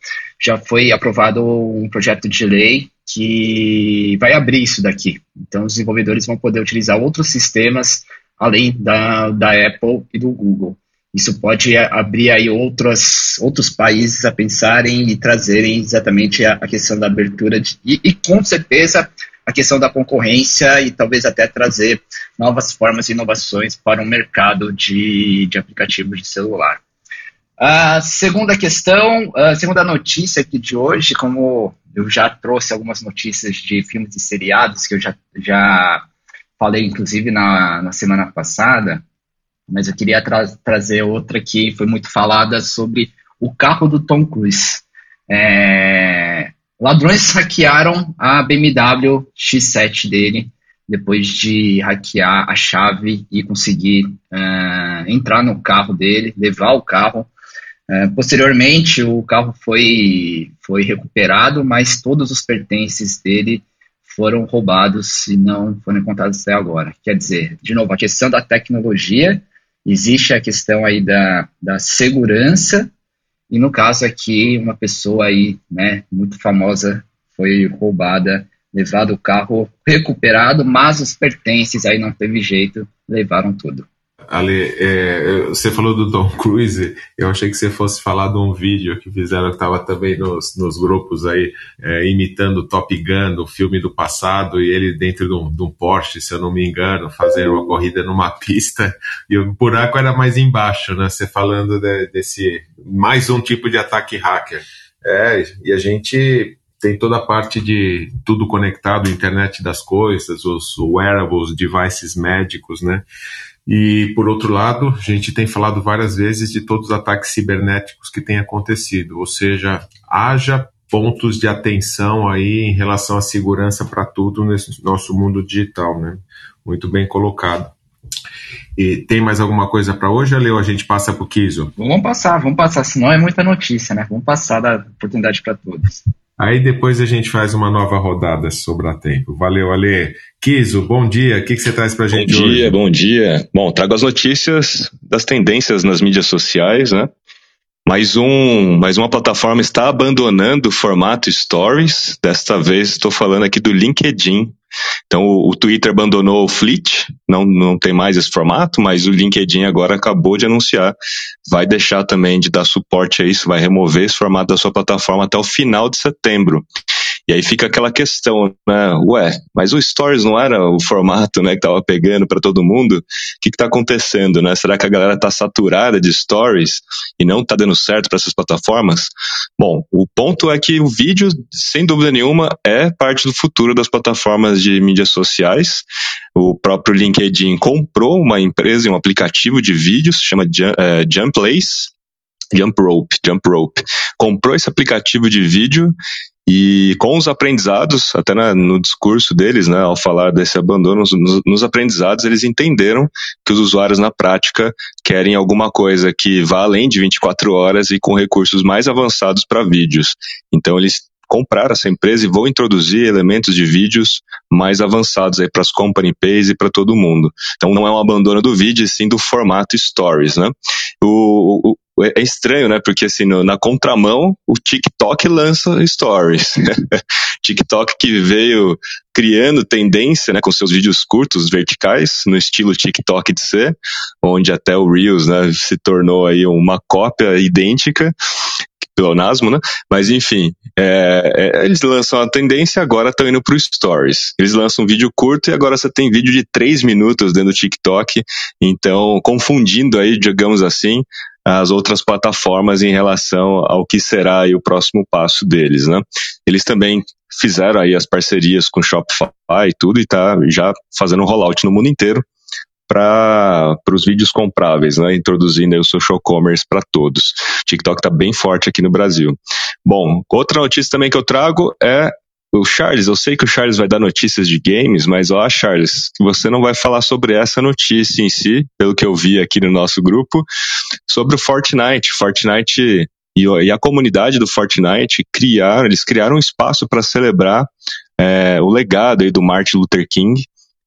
já foi aprovado um projeto de lei que vai abrir isso daqui. Então os desenvolvedores vão poder utilizar outros sistemas além da, da Apple e do Google. Isso pode abrir aí outros, outros países a pensarem e trazerem exatamente a, a questão da abertura de, e, e com certeza a questão da concorrência e talvez até trazer novas formas e inovações para o mercado de, de aplicativos de celular. A segunda questão, a segunda notícia aqui de hoje, como eu já trouxe algumas notícias de filmes e seriados que eu já, já falei, inclusive, na, na semana passada, mas eu queria tra trazer outra que foi muito falada sobre o carro do Tom Cruise. É, Ladrões hackearam a BMW X7 dele depois de hackear a chave e conseguir uh, entrar no carro dele, levar o carro. Uh, posteriormente, o carro foi, foi recuperado, mas todos os pertences dele foram roubados e não foram encontrados até agora. Quer dizer, de novo, a questão da tecnologia, existe a questão aí da, da segurança e no caso aqui, uma pessoa aí, né, muito famosa foi roubada, levado o carro recuperado, mas os pertences aí não teve jeito, levaram tudo. Ale, é, você falou do Tom Cruise, eu achei que você fosse falar de um vídeo que fizeram que estava também nos, nos grupos aí, é, imitando Top Gun, o filme do passado, e ele dentro de um, de um, Porsche, se eu não me engano, fazendo uma corrida numa pista, e o buraco era mais embaixo, né? Você falando de, desse mais um tipo de ataque hacker. É, e a gente tem toda a parte de tudo conectado, internet das coisas, os wearables, devices médicos, né? E, por outro lado, a gente tem falado várias vezes de todos os ataques cibernéticos que têm acontecido, ou seja, haja pontos de atenção aí em relação à segurança para tudo nesse nosso mundo digital, né? Muito bem colocado. E tem mais alguma coisa para hoje, Leo? A gente passa para o Kiso? Vamos passar, vamos passar, senão é muita notícia, né? Vamos passar da oportunidade para todos. Aí depois a gente faz uma nova rodada sobre a tempo. Valeu, Ale. Kiso, bom dia. O que, que você traz para a gente hoje? Bom dia, bom dia. Bom, trago as notícias das tendências nas mídias sociais, né? Mais, um, mais uma plataforma está abandonando o formato Stories. Desta vez estou falando aqui do LinkedIn. Então o, o, Twitter abandonou o Fleet, não, não tem mais esse formato, mas o LinkedIn agora acabou de anunciar, vai deixar também de dar suporte a isso, vai remover esse formato da sua plataforma até o final de setembro. E aí fica aquela questão, né? Ué, mas o Stories não era o formato, né, que tava pegando para todo mundo? O que que tá acontecendo, né? Será que a galera tá saturada de Stories e não tá dando certo para essas plataformas? Bom, o ponto é que o vídeo, sem dúvida nenhuma, é parte do futuro das plataformas de mídias sociais. O próprio LinkedIn comprou uma empresa, um aplicativo de vídeos, chama uh, Jumplace, Jump Rope, Jump Rope. Comprou esse aplicativo de vídeo e com os aprendizados, até na, no discurso deles, né, ao falar desse abandono, nos, nos, aprendizados, eles entenderam que os usuários na prática querem alguma coisa que vá além de 24 horas e com recursos mais avançados para vídeos. Então, eles comprar essa empresa e vão introduzir elementos de vídeos mais avançados aí para as company pays e para todo mundo. Então não é um abandono do vídeo, sim do formato stories, né? O, o, é estranho, né? Porque assim, no, na contramão, o TikTok lança stories. TikTok que veio criando tendência, né, com seus vídeos curtos, verticais, no estilo TikTok de ser, onde até o Reels, né, se tornou aí uma cópia idêntica pleonasmo, né? Mas enfim, é, é, eles lançam a tendência agora estão indo pro Stories. Eles lançam um vídeo curto e agora você tem vídeo de 3 minutos dentro do TikTok, então confundindo aí, digamos assim, as outras plataformas em relação ao que será o próximo passo deles, né? Eles também fizeram aí as parcerias com Shopify e tudo e tá já fazendo um rollout no mundo inteiro para os vídeos compráveis, né? Introduzindo aí o social commerce para todos. TikTok está bem forte aqui no Brasil. Bom, outra notícia também que eu trago é o Charles, eu sei que o Charles vai dar notícias de games, mas ó, Charles, você não vai falar sobre essa notícia em si, pelo que eu vi aqui no nosso grupo, sobre o Fortnite. Fortnite e, a comunidade do Fortnite criaram, eles criaram um espaço para celebrar é, o legado aí do Martin Luther King,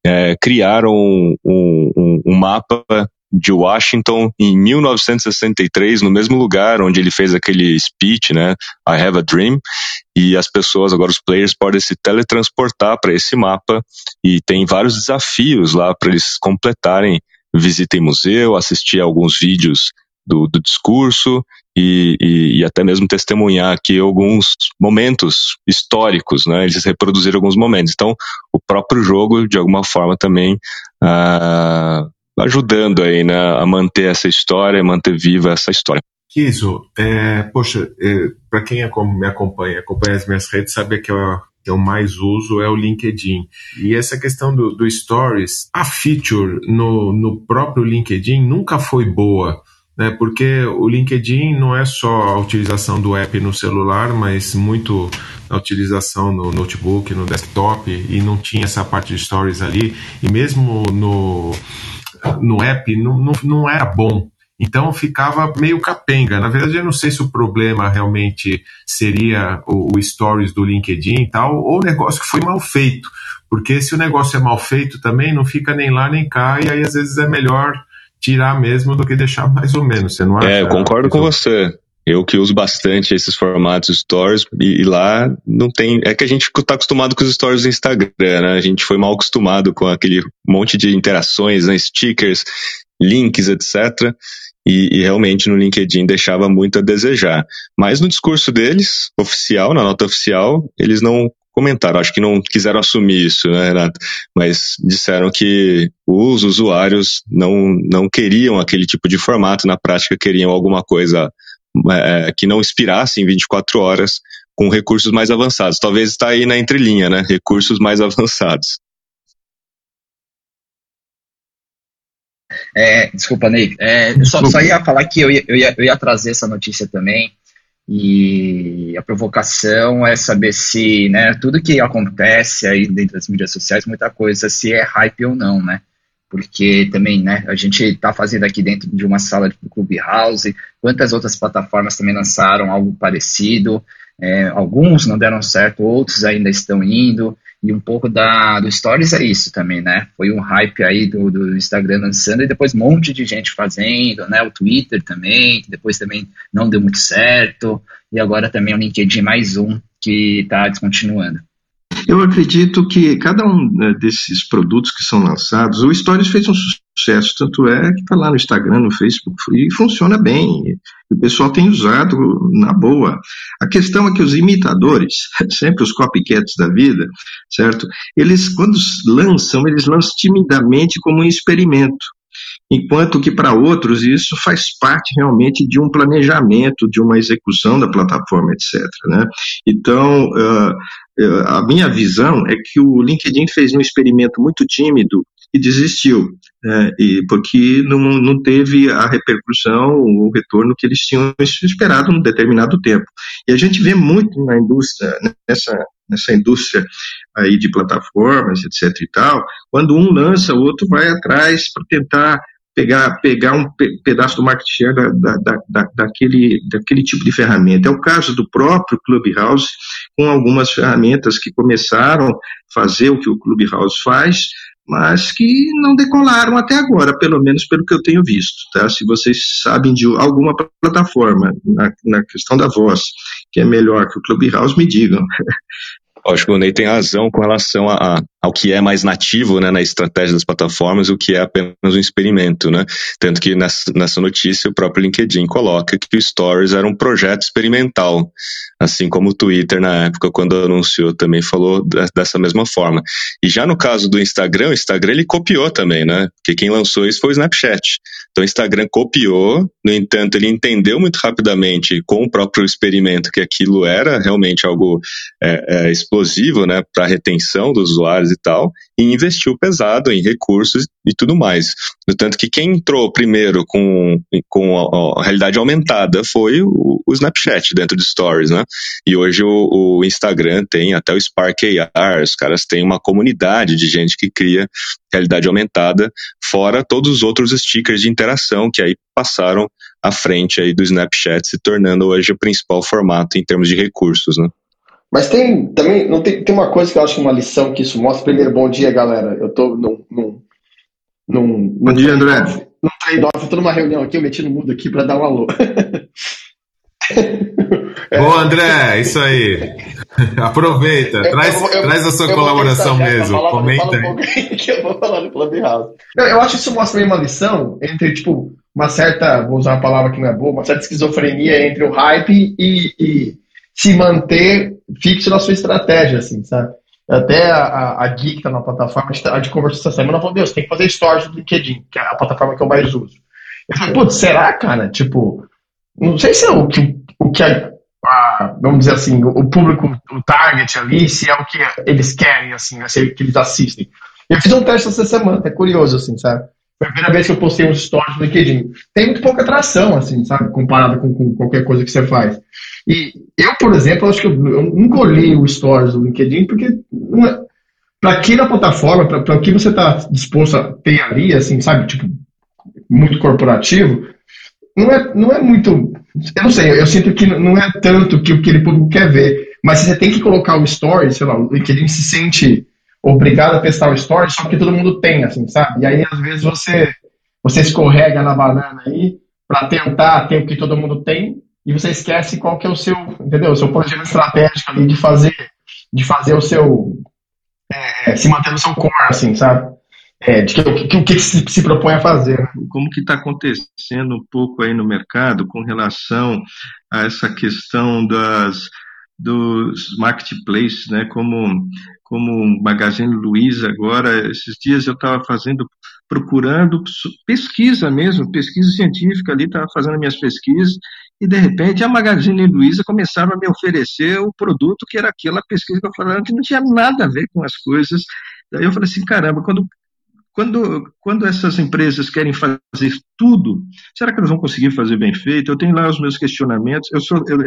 é, criaram um, um, um mapa de Washington em 1963, no mesmo lugar onde ele fez aquele speech, né, I Have a Dream, e as pessoas, agora os players, podem se teletransportar para esse mapa e tem vários desafios lá para eles completarem. Visitem museu, assistir alguns vídeos do, do discurso e, e, e, até mesmo testemunhar aqui alguns momentos históricos, né? Eles reproduziram alguns momentos. Então, o próprio jogo, de alguma forma, também ah, ajudando aí, né, a manter essa história, manter viva essa história. Kiso, é, poxa, é, para quem me acompanha, acompanha as minhas redes, sabe que eu, que eu mais uso é o LinkedIn. E essa questão do, do Stories, a feature no, no próprio LinkedIn nunca foi boa né? Porque o LinkedIn não é só a utilização do app no celular, mas muito a utilização no notebook, no desktop, e não tinha essa parte de stories ali, e mesmo no, no app não, não, não era bom. Então ficava meio capenga. Na verdade, eu não sei se o problema realmente seria o, o, stories do LinkedIn e tal, ou o negócio que foi mal feito. Porque se o negócio é mal feito também, não fica nem lá nem cá, e aí às vezes é melhor tirar mesmo do que deixar mais ou menos, você não acha? É, eu concordo com você. Eu que uso bastante esses formatos stories e, e, lá não tem. É que a gente está acostumado com os stories do Instagram, né? A gente foi mal acostumado com aquele monte de interações, né? stickers, links, etc. E, e, realmente no LinkedIn deixava muito a desejar. Mas no discurso deles, oficial, na nota oficial, eles não comentaram, acho que não quiseram assumir isso, né, Renato? Mas disseram que os usuários não, não queriam aquele tipo de formato, na prática queriam alguma coisa é, que não expirasse em 24 horas com recursos mais avançados. Talvez está aí na entrelinha, né? Recursos mais avançados. É, desculpa, Ney. É, eu só, só, ia falar que eu ia, eu, ia, eu ia trazer essa notícia também. E a provocação é saber se, né, tudo que acontece aí dentro das mídias sociais, muita coisa, se é hype ou não, né? Porque também, né, a gente está fazendo aqui dentro de uma sala de Clubhouse, quantas outras plataformas também lançaram algo parecido, é, alguns não deram certo, outros ainda estão indo, e um pouco da, do Stories é isso também, né? Foi um hype aí do, do Instagram lançando e depois um monte de gente fazendo, né? O Twitter também, que depois também não deu muito certo. E agora também o LinkedIn mais um que está descontinuando. Eu acredito que cada um né, desses produtos que são lançados, o Stories fez um sucesso, tanto é que está lá no Instagram, no Facebook, e funciona bem. O pessoal tem usado na boa. A questão é que os imitadores, sempre os copycats da vida, certo? Eles, quando lançam, eles lançam timidamente como um experimento enquanto que para outros isso faz parte realmente de um planejamento, de uma execução da plataforma, etc. Né? Então, uh, a minha visão é que o LinkedIn fez um experimento muito tímido e desistiu, né? e porque não, não teve a repercussão, o retorno que eles tinham esperado num determinado tempo. E a gente vê muito na indústria, nessa, nessa indústria aí de plataformas, etc e tal, quando um lança, o outro vai atrás para tentar pegar, pegar um pedaço do market share da, da, da, daquele, daquele tipo de ferramenta. É o caso do próprio Clubhouse, com algumas ferramentas que começaram a fazer o que o Clubhouse faz, mas que não decolaram até agora, pelo menos pelo que eu tenho visto. Tá? Se vocês sabem de alguma plataforma na, na questão da voz que é melhor que o Clubhouse, me digam. Acho que o Ney tem razão com relação a, ao que é mais nativo né, na estratégia das plataformas, o que é apenas um experimento. Né? Tanto que nessa, nessa notícia o próprio LinkedIn coloca que o Stories era um projeto experimental, assim como o Twitter na época, quando anunciou, também falou dessa mesma forma. E já no caso do Instagram, o Instagram ele copiou também, né? Porque quem lançou isso foi o Snapchat. Então o Instagram copiou, no entanto, ele entendeu muito rapidamente com o próprio experimento que aquilo era realmente algo é, é, explosivo né, para a retenção dos usuários e tal, e investiu pesado em recursos e tudo mais. No tanto que quem entrou primeiro com, com a, a realidade aumentada foi o, o, Snapchat dentro de Stories, né? E hoje o, o, Instagram tem até o Spark AR, os caras têm uma comunidade de gente que cria realidade aumentada, fora todos os outros stickers de interação que aí passaram à frente aí do Snapchat, se tornando hoje o principal formato em termos de recursos, né? Mas tem também, não tem, tem uma coisa que eu acho que é uma lição que isso mostra. Primeiro, bom dia, galera. Eu tô num. num, num bom dia, André. Num trade-off, eu tô numa reunião aqui, eu meti no mudo aqui para dar um alô. é. André, isso aí. Aproveita, eu, traz, eu, eu, traz a sua colaboração mesmo. Falar, Comenta aí. Um que eu vou falar no Clubhouse. Não, eu acho que isso mostra uma lição entre, tipo, uma certa, vou usar uma palavra que não é boa, uma certa esquizofrenia entre o hype e, e se manter fixo na sua estratégia, assim, sabe? Até a, a, Gui, tá na plataforma, a gente conversou essa semana, falou, Deus, tem que fazer stories do LinkedIn, que é a plataforma que eu mais uso. Eu falei, putz, será, cara? Tipo, não sei se é o que, o que a, a, vamos dizer assim, o público, o target ali, se é o que eles querem, assim, né, se é o que eles assistem. Eu fiz um teste essa semana, é curioso, assim, sabe? Foi a primeira vez que eu postei uns stories no LinkedIn. Tem muito pouca atração, assim, sabe? Comparado com, com qualquer coisa que você faz. E eu, por exemplo, acho que eu, eu nunca olhei o Stories do LinkedIn, porque é, para que na plataforma, para o que você está disposto a ter ali, assim, sabe, tipo, muito corporativo, não é, não é muito. Eu não sei, eu sinto que não é tanto que o que ele público quer ver. Mas você tem que colocar o Stories, sei lá, o LinkedIn se sente obrigado a testar o Stories só porque todo mundo tem, assim, sabe? E aí, às vezes, você, você escorrega na banana aí para tentar ter o que todo mundo tem e você esquece qual que é o seu, entendeu? O seu planejamento estratégico ali de fazer, de fazer o seu, é, se manter no seu core, assim, sabe? É, de que, o que, que, se, se propõe a fazer. Né? Como que está acontecendo um pouco aí no mercado com relação a essa questão das dos marketplaces, né? Como como Magazine Luiza agora, esses dias eu estava fazendo procurando pesquisa mesmo, pesquisa científica ali, estava fazendo minhas pesquisas e de repente a Magazine Luiza começava a me oferecer o produto que era aquela pesquisa que eu falava que não tinha nada a ver com as coisas. Daí eu falei assim, caramba, quando quando, quando essas empresas querem fazer tudo, será que elas vão conseguir fazer bem feito? Eu tenho lá os meus questionamentos. Eu, sou, eu,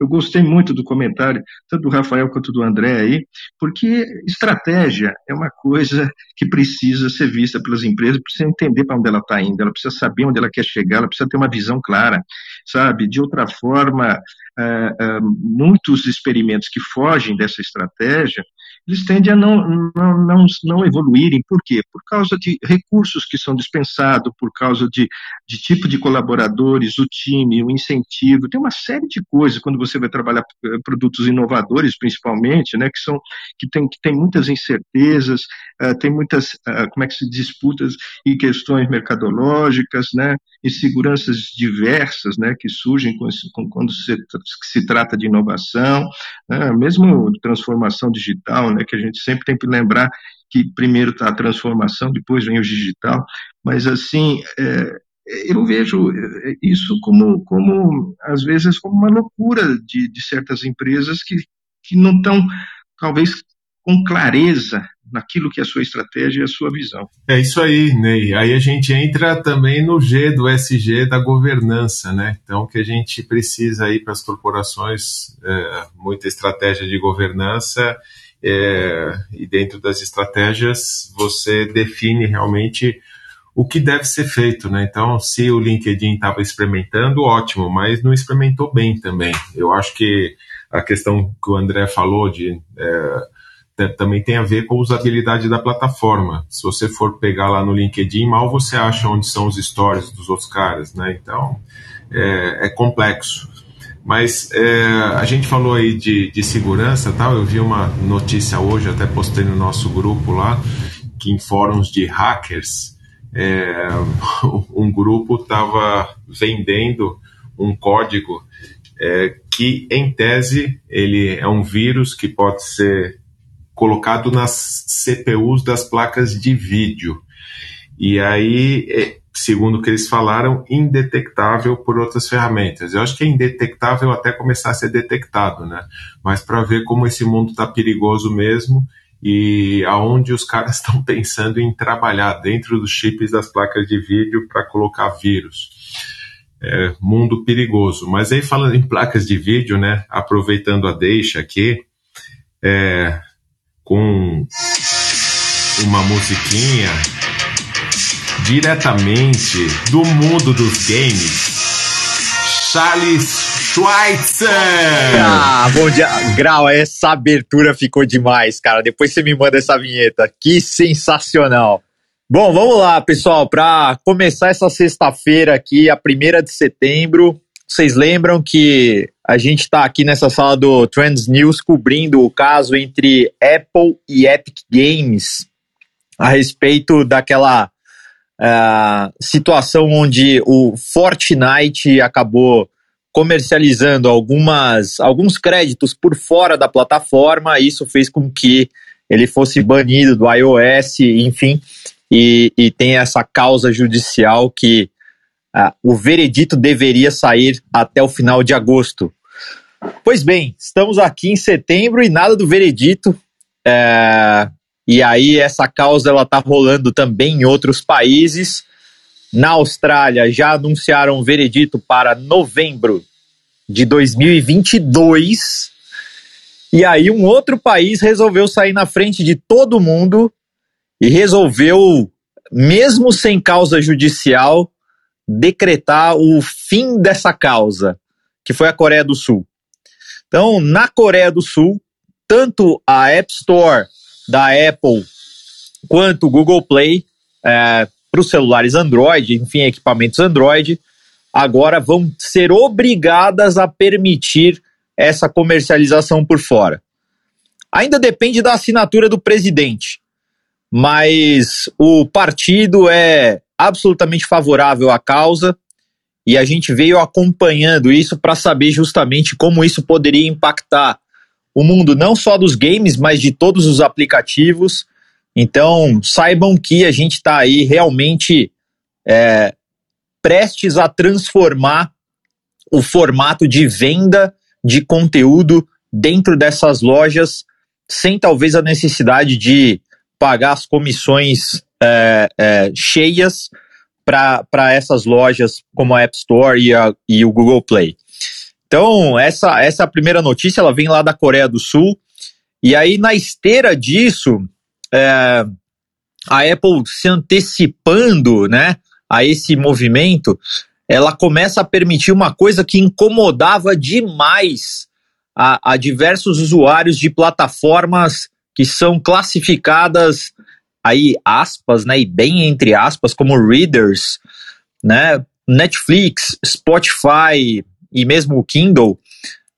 eu gostei muito do comentário, tanto do Rafael quanto do André aí, porque estratégia é uma coisa que precisa ser vista pelas empresas, precisa entender para onde ela está indo, ela precisa saber onde ela quer chegar, ela precisa ter uma visão clara, sabe? De outra forma, uh, uh, muitos experimentos que fogem dessa estratégia eles tendem a não, não, não, não evoluírem. Por quê? Por causa de recursos que são dispensados, por causa de, de tipo de colaboradores, o time, o incentivo. Tem uma série de coisas quando você vai trabalhar eh, produtos inovadores, principalmente, né, que, são, que, tem, que tem muitas incertezas, uh, tem muitas, uh, como é que se disputas e questões mercadológicas, né, inseguranças diversas né, que surgem com, com, quando se, se trata de inovação, né, mesmo transformação digital, né, que a gente sempre tem que lembrar que primeiro está a transformação, depois vem o digital, mas assim, é, eu vejo é, isso como, como, às vezes, como uma loucura de, de certas empresas que, que não estão, talvez, com clareza naquilo que é a sua estratégia e a sua visão. É isso aí, Ney. Aí a gente entra também no G do SG da governança, né? Então, que a gente precisa aí para as corporações é, muita estratégia de governança é, e dentro das estratégias você define realmente o que deve ser feito, né? Então, se o LinkedIn estava experimentando, ótimo, mas não experimentou bem também. Eu acho que a questão que o André falou de é, também tem a ver com a usabilidade da plataforma. Se você for pegar lá no LinkedIn, mal você acha onde são os stories dos outros caras, né? Então, é, é complexo. Mas é, a gente falou aí de, de segurança tal. Eu vi uma notícia hoje, até postei no nosso grupo lá, que em fóruns de hackers, é, um grupo estava vendendo um código é, que, em tese, ele é um vírus que pode ser colocado nas CPUs das placas de vídeo. E aí, é, segundo o que eles falaram, indetectável por outras ferramentas. Eu acho que é indetectável até começar a ser detectado, né? Mas para ver como esse mundo está perigoso mesmo e aonde os caras estão pensando em trabalhar dentro dos chips das placas de vídeo para colocar vírus. É, mundo perigoso. Mas aí falando em placas de vídeo, né? Aproveitando a deixa aqui, é, com uma musiquinha diretamente do mundo dos games, Charles Schweitzer. Ah, bom dia. Grau, essa abertura ficou demais, cara. Depois você me manda essa vinheta. Que sensacional. Bom, vamos lá, pessoal. Para começar essa sexta-feira aqui, a primeira de setembro, vocês lembram que a gente está aqui nessa sala do Trends News cobrindo o caso entre Apple e Epic Games a respeito daquela situação onde o Fortnite acabou comercializando algumas, alguns créditos por fora da plataforma. Isso fez com que ele fosse banido do iOS, enfim, e, e tem essa causa judicial que o veredito deveria sair até o final de agosto. Pois bem, estamos aqui em setembro e nada do veredito. É, e aí essa causa ela está rolando também em outros países. Na Austrália já anunciaram o veredito para novembro de 2022. E aí um outro país resolveu sair na frente de todo mundo e resolveu, mesmo sem causa judicial, decretar o fim dessa causa, que foi a Coreia do Sul. Então, na Coreia do Sul, tanto a App Store da Apple quanto o Google Play é, para os celulares Android, enfim, equipamentos Android, agora vão ser obrigadas a permitir essa comercialização por fora. Ainda depende da assinatura do presidente, mas o partido é absolutamente favorável à causa e a gente veio acompanhando isso para saber justamente como isso poderia impactar o mundo não só dos games, mas de todos os aplicativos. Então, saibam que a gente está aí realmente é, prestes a transformar o formato de venda de conteúdo dentro dessas lojas, sem talvez a necessidade de pagar as comissões é, é, cheias para essas lojas como a App Store e, a, e o Google Play. Então, essa, essa primeira notícia, ela vem lá da Coreia do Sul, e aí na esteira disso, é, a Apple se antecipando né, a esse movimento, ela começa a permitir uma coisa que incomodava demais a, a diversos usuários de plataformas que são classificadas aí aspas, né, e bem entre aspas, como readers, né, Netflix, Spotify, e mesmo o Kindle,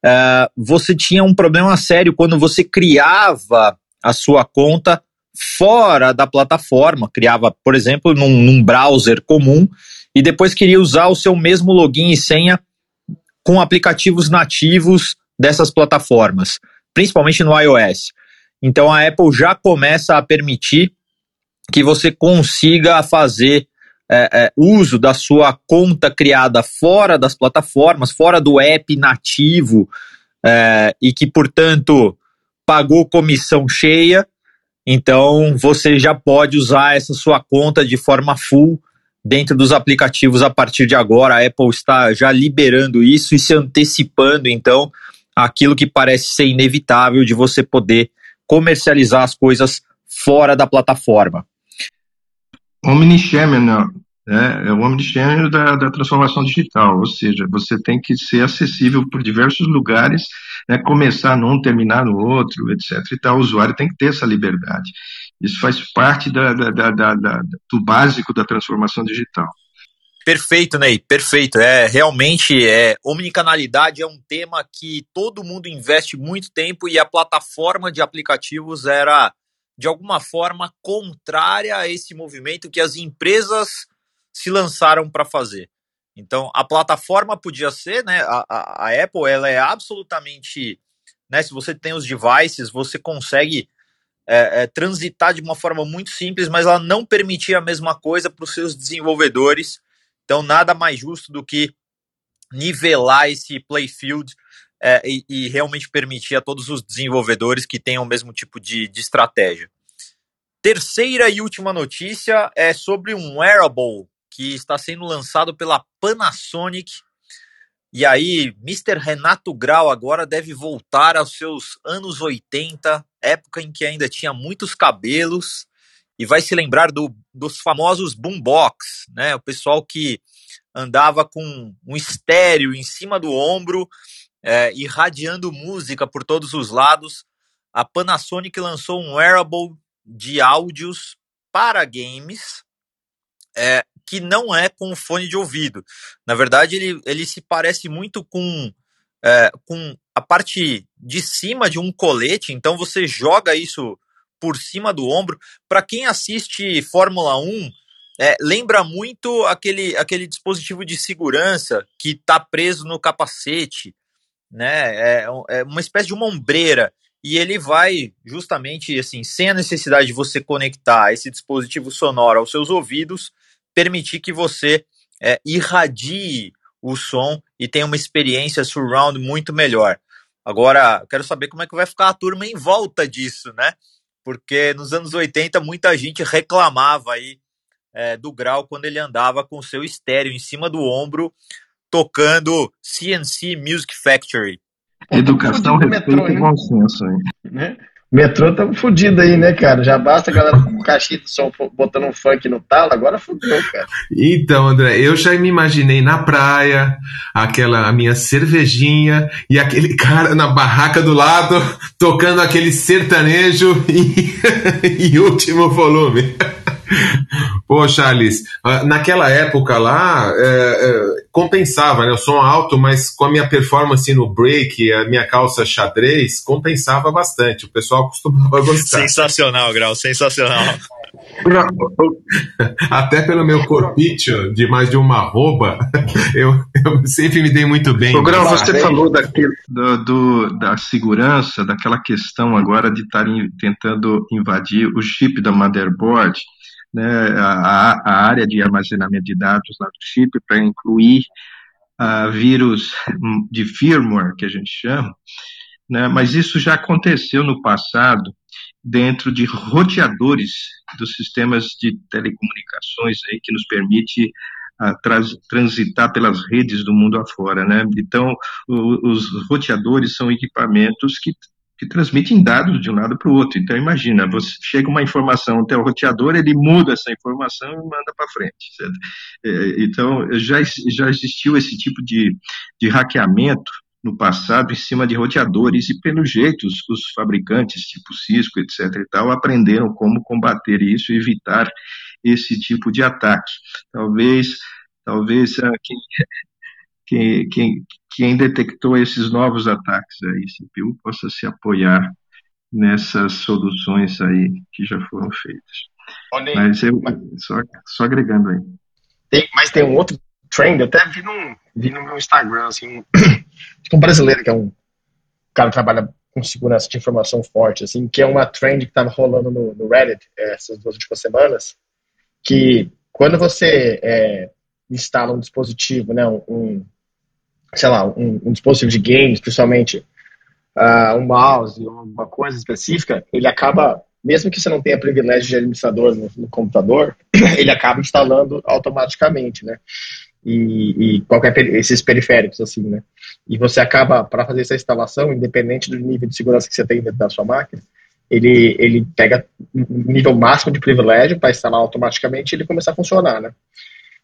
uh, você tinha um problema sério quando você criava a sua conta fora da plataforma, criava, por exemplo, num, num browser comum e depois queria usar o seu mesmo login e senha com aplicativos nativos dessas plataformas, principalmente no iOS. Então a Apple já começa a permitir que você consiga fazer é, é, uso da sua conta criada fora das plataformas, fora do app nativo, é, e que, portanto, pagou comissão cheia, então você já pode usar essa sua conta de forma full dentro dos aplicativos a partir de agora. A Apple está já liberando isso e se antecipando, então, aquilo que parece ser inevitável de você poder comercializar as coisas fora da plataforma. Omnichannel, né? é o omnichannel da, da transformação digital, ou seja, você tem que ser acessível por diversos lugares, né? começar num, terminar no outro, etc. E tal. O usuário tem que ter essa liberdade. Isso faz parte da, da, da, do básico da transformação digital. Perfeito, Ney, perfeito. É realmente é omnicanalidade é um tema que todo mundo investe muito tempo e a plataforma de aplicativos era de alguma forma contrária a esse movimento que as empresas se lançaram para fazer. Então, a plataforma podia ser, né? A, a, a, Apple, ela é absolutamente, né? Se você tem os devices, você consegue é, é, transitar de uma forma muito simples, mas ela não permitia a mesma coisa para os seus desenvolvedores. Então, nada mais justo do que nivelar esse playfield é, e, e, realmente permitir a todos os desenvolvedores que tenham o mesmo tipo de, de estratégia. Terceira e última notícia é sobre um wearable que está sendo lançado pela Panasonic. E aí, Mr. Renato Grau agora deve voltar aos seus anos 80, época em que ainda tinha muitos cabelos, e vai se lembrar do, dos famosos boombox, né? O pessoal que andava com um estéreo em cima do ombro é, irradiando música por todos os lados, a Panasonic lançou um wearable de áudios para games é, que não é com fone de ouvido. Na verdade, ele, ele se parece muito com, é, com a parte de cima de um colete, então você joga isso por cima do ombro. Para quem assiste Fórmula 1, é, lembra muito aquele, aquele dispositivo de segurança que está preso no capacete né? É, é uma espécie de uma ombreira e ele vai justamente assim, sem a necessidade de você conectar esse dispositivo sonoro aos seus ouvidos, permitir que você é, irradie o som e tenha uma experiência surround muito melhor. Agora, quero saber como é que vai ficar a turma em volta disso, né? Porque nos anos 80 muita gente reclamava aí é, do grau quando ele andava com o seu estéreo em cima do ombro, tocando CNC Music Factory. Educação, respeito metrô, e bom senso aí. Né? Metrô tá fudido aí, né, cara? Já basta a galera com caixinha de som botando um funk no talo, agora fudeu, cara. Então, André, eu já me imaginei na praia, aquela a minha cervejinha e aquele cara na barraca do lado tocando aquele sertanejo em, em último volume. Pô, Charles, ah, naquela época lá, é, é, compensava, né? O som alto, mas com a minha performance no break, a minha calça xadrez, compensava bastante. O pessoal costumava gostar. Sensacional, Grau, sensacional. Até pelo meu corpício de mais de uma arroba, eu, eu sempre me dei muito bem. O Grau, você falou daquele, do, do, da segurança, daquela questão agora de estarem tentando invadir o chip da motherboard né, a, a, área de armazenamento de dados lá do chip para incluir uh, vírus de firmware, que a gente chama, né, mas isso já aconteceu no passado dentro de roteadores dos sistemas de telecomunicações aí, que nos permite uh, trans, transitar pelas redes do mundo afora. Né? Então, os roteadores são equipamentos que que transmitem dados de um lado para o outro. Então, imagina, você chega uma informação até o roteador, ele muda essa informação e manda para frente. Certo? É, então, já, já existiu esse tipo de, de hackeamento no passado em cima de roteadores e, pelo jeito, os, os fabricantes, tipo Cisco, etc. e tal, aprenderam como combater isso e evitar esse tipo de ataque. Talvez, talvez ah, quem, quem, quem, quem detectou esses novos ataques aí, CPU, possa se apoiar nessas soluções aí que já foram feitas. Olha aí, mas eu, só, só agregando aí. Tem, mas tem um outro trend, eu até vi, num, vi no meu Instagram, assim, um brasileiro que é um cara que trabalha com segurança de informação forte, assim, que é uma trend que estava rolando no, no Reddit é, essas duas últimas semanas, que quando você é, instala um dispositivo, né, um, sei lá, um, um dispositivo de games, principalmente uh, um mouse, uma coisa específica, ele acaba, mesmo que você não tenha privilégio de administrador no, no computador, ele acaba instalando automaticamente, né? E, e, qualquer esses periféricos assim, né? E você acaba para fazer essa instalação, independente do nível de segurança que você tem dentro da sua máquina, ele, ele pega um nível máximo de privilégio para instalar automaticamente e ele começar a funcionar, né?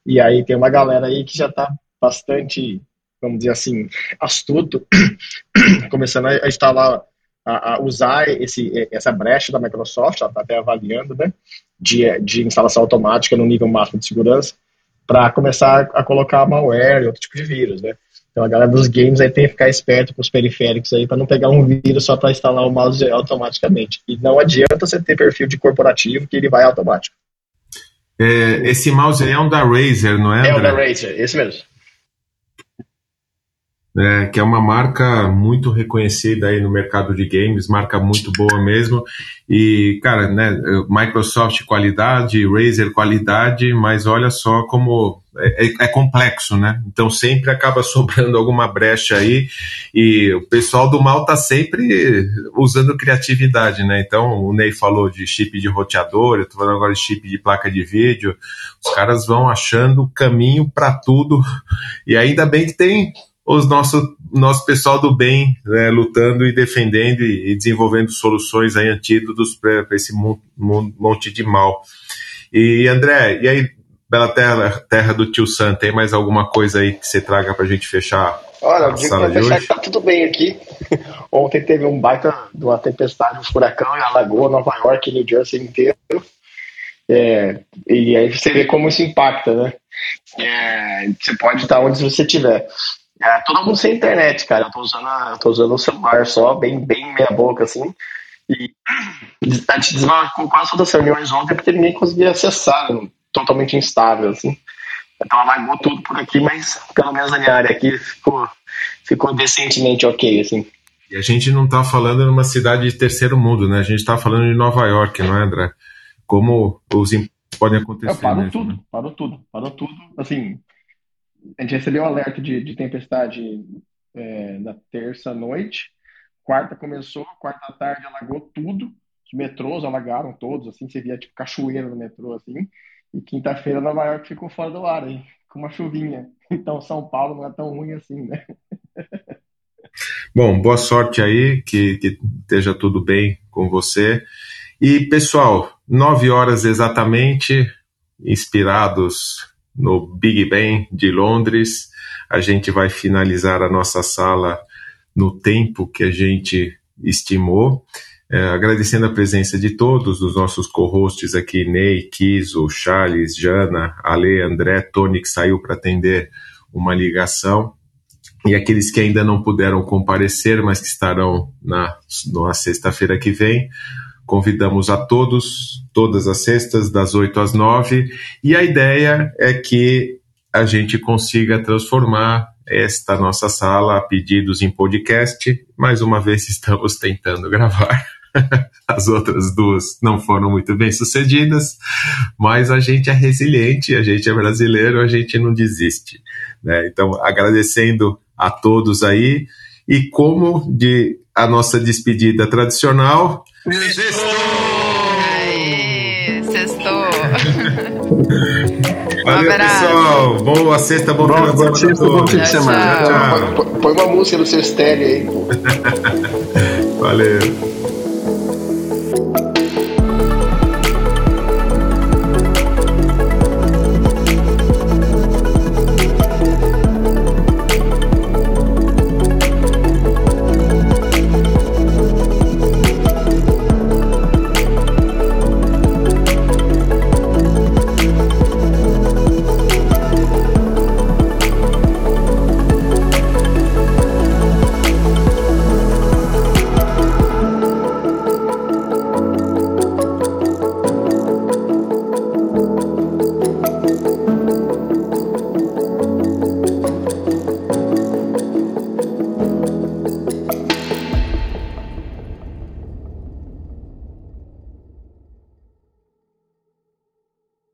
E aí tem uma galera aí que já está bastante, vamos dizer assim, astuto, começando a instalar, a, a, usar esse, essa brecha da Microsoft, ela está até avaliando, né, de, de instalação automática no nível máximo de segurança, para começar a colocar malware e outro tipo de vírus, né? Então a galera dos games aí tem que ficar esperto com os periféricos aí para não pegar um vírus só para instalar o mouse automaticamente. E não adianta você ter perfil de corporativo que ele vai automático. É, esse mouse aí é um da Razer, não é? É André? o da Razer, esse mesmo. É, que é uma marca muito reconhecida aí no mercado de games, marca muito boa mesmo. E, cara, né, Microsoft qualidade, Razer qualidade, mas olha só como é, é, é complexo, né? Então sempre acaba sobrando alguma brecha aí e o pessoal do mal tá sempre usando criatividade, né? Então o Ney falou de chip de roteador, eu tô falando agora de chip de placa de vídeo. Os caras vão achando caminho para tudo e ainda bem que tem os nosso, nosso pessoal do bem né, lutando e defendendo e, desenvolvendo soluções aí, antídotos para esse monte de mal. E André, e aí, Bela Terra, terra do Tio Sam, tem mais alguma coisa aí que você traga para a gente fechar? Olha, eu digo fechar que tá tudo bem aqui. Ontem teve um baita de uma tempestade, um furacão em Alagoa, Nova York, New Jersey inteiro. É, e aí você vê como isso impacta, né? É, você pode estar onde você estiver. É, todo mundo sem internet, cara. Eu tô usando, eu tô usando o celular só, bem, bem meia boca, assim. E a gente desmarcou quase todas as reuniões ontem porque ninguém conseguia acessar, totalmente instável, assim. Então alagou tudo por aqui, mas pelo menos na minha área aqui ficou, ficou decentemente ok, assim. E a gente não tá falando numa cidade de terceiro mundo, né? A gente tá falando de Nova York, não é, André? Como os impactos podem acontecer. parou mesmo, tudo, né? parou tudo, parou tudo. Assim, a gente recebeu um alerta de, de tempestade é, na terça noite, quarta começou, quarta tarde alagou tudo, os metrôs alagaram todos, assim, você via tipo cachoeira no metrô, assim, e quinta-feira Nova York ficou fora do ar aí, com uma chuvinha. Então São Paulo não é tão ruim assim, né? Bom, boa sorte aí, que, que esteja tudo bem com você. E pessoal, nove horas exatamente, inspirados no Big Ben de Londres. A gente vai finalizar a nossa sala no tempo que a gente estimou. É, agradecendo a presença de todos os nossos co-hosts aqui, Ney, Kiso, Charles, Jana, Ale, André, Tony, que saiu para atender uma ligação, e aqueles que ainda não puderam comparecer, mas que estarão na, na sexta-feira que vem. Convidamos a todos, todas as sextas, das 8 às 9, e a ideia é que a gente consiga transformar esta nossa sala a pedidos em podcast. Mais uma vez estamos tentando gravar. As outras duas não foram muito bem sucedidas, mas a gente é resiliente, a gente é brasileiro, a gente não desiste. Né? Então, agradecendo a todos aí, e como de a nossa despedida tradicional, Aê, Valeu, abraço. pessoal. Boa sexta, bom final de boa semana a sexta, bom fim de semana. Tchau, Tchau. Põe- Põe uma música no seu estéreo aí. Valeu.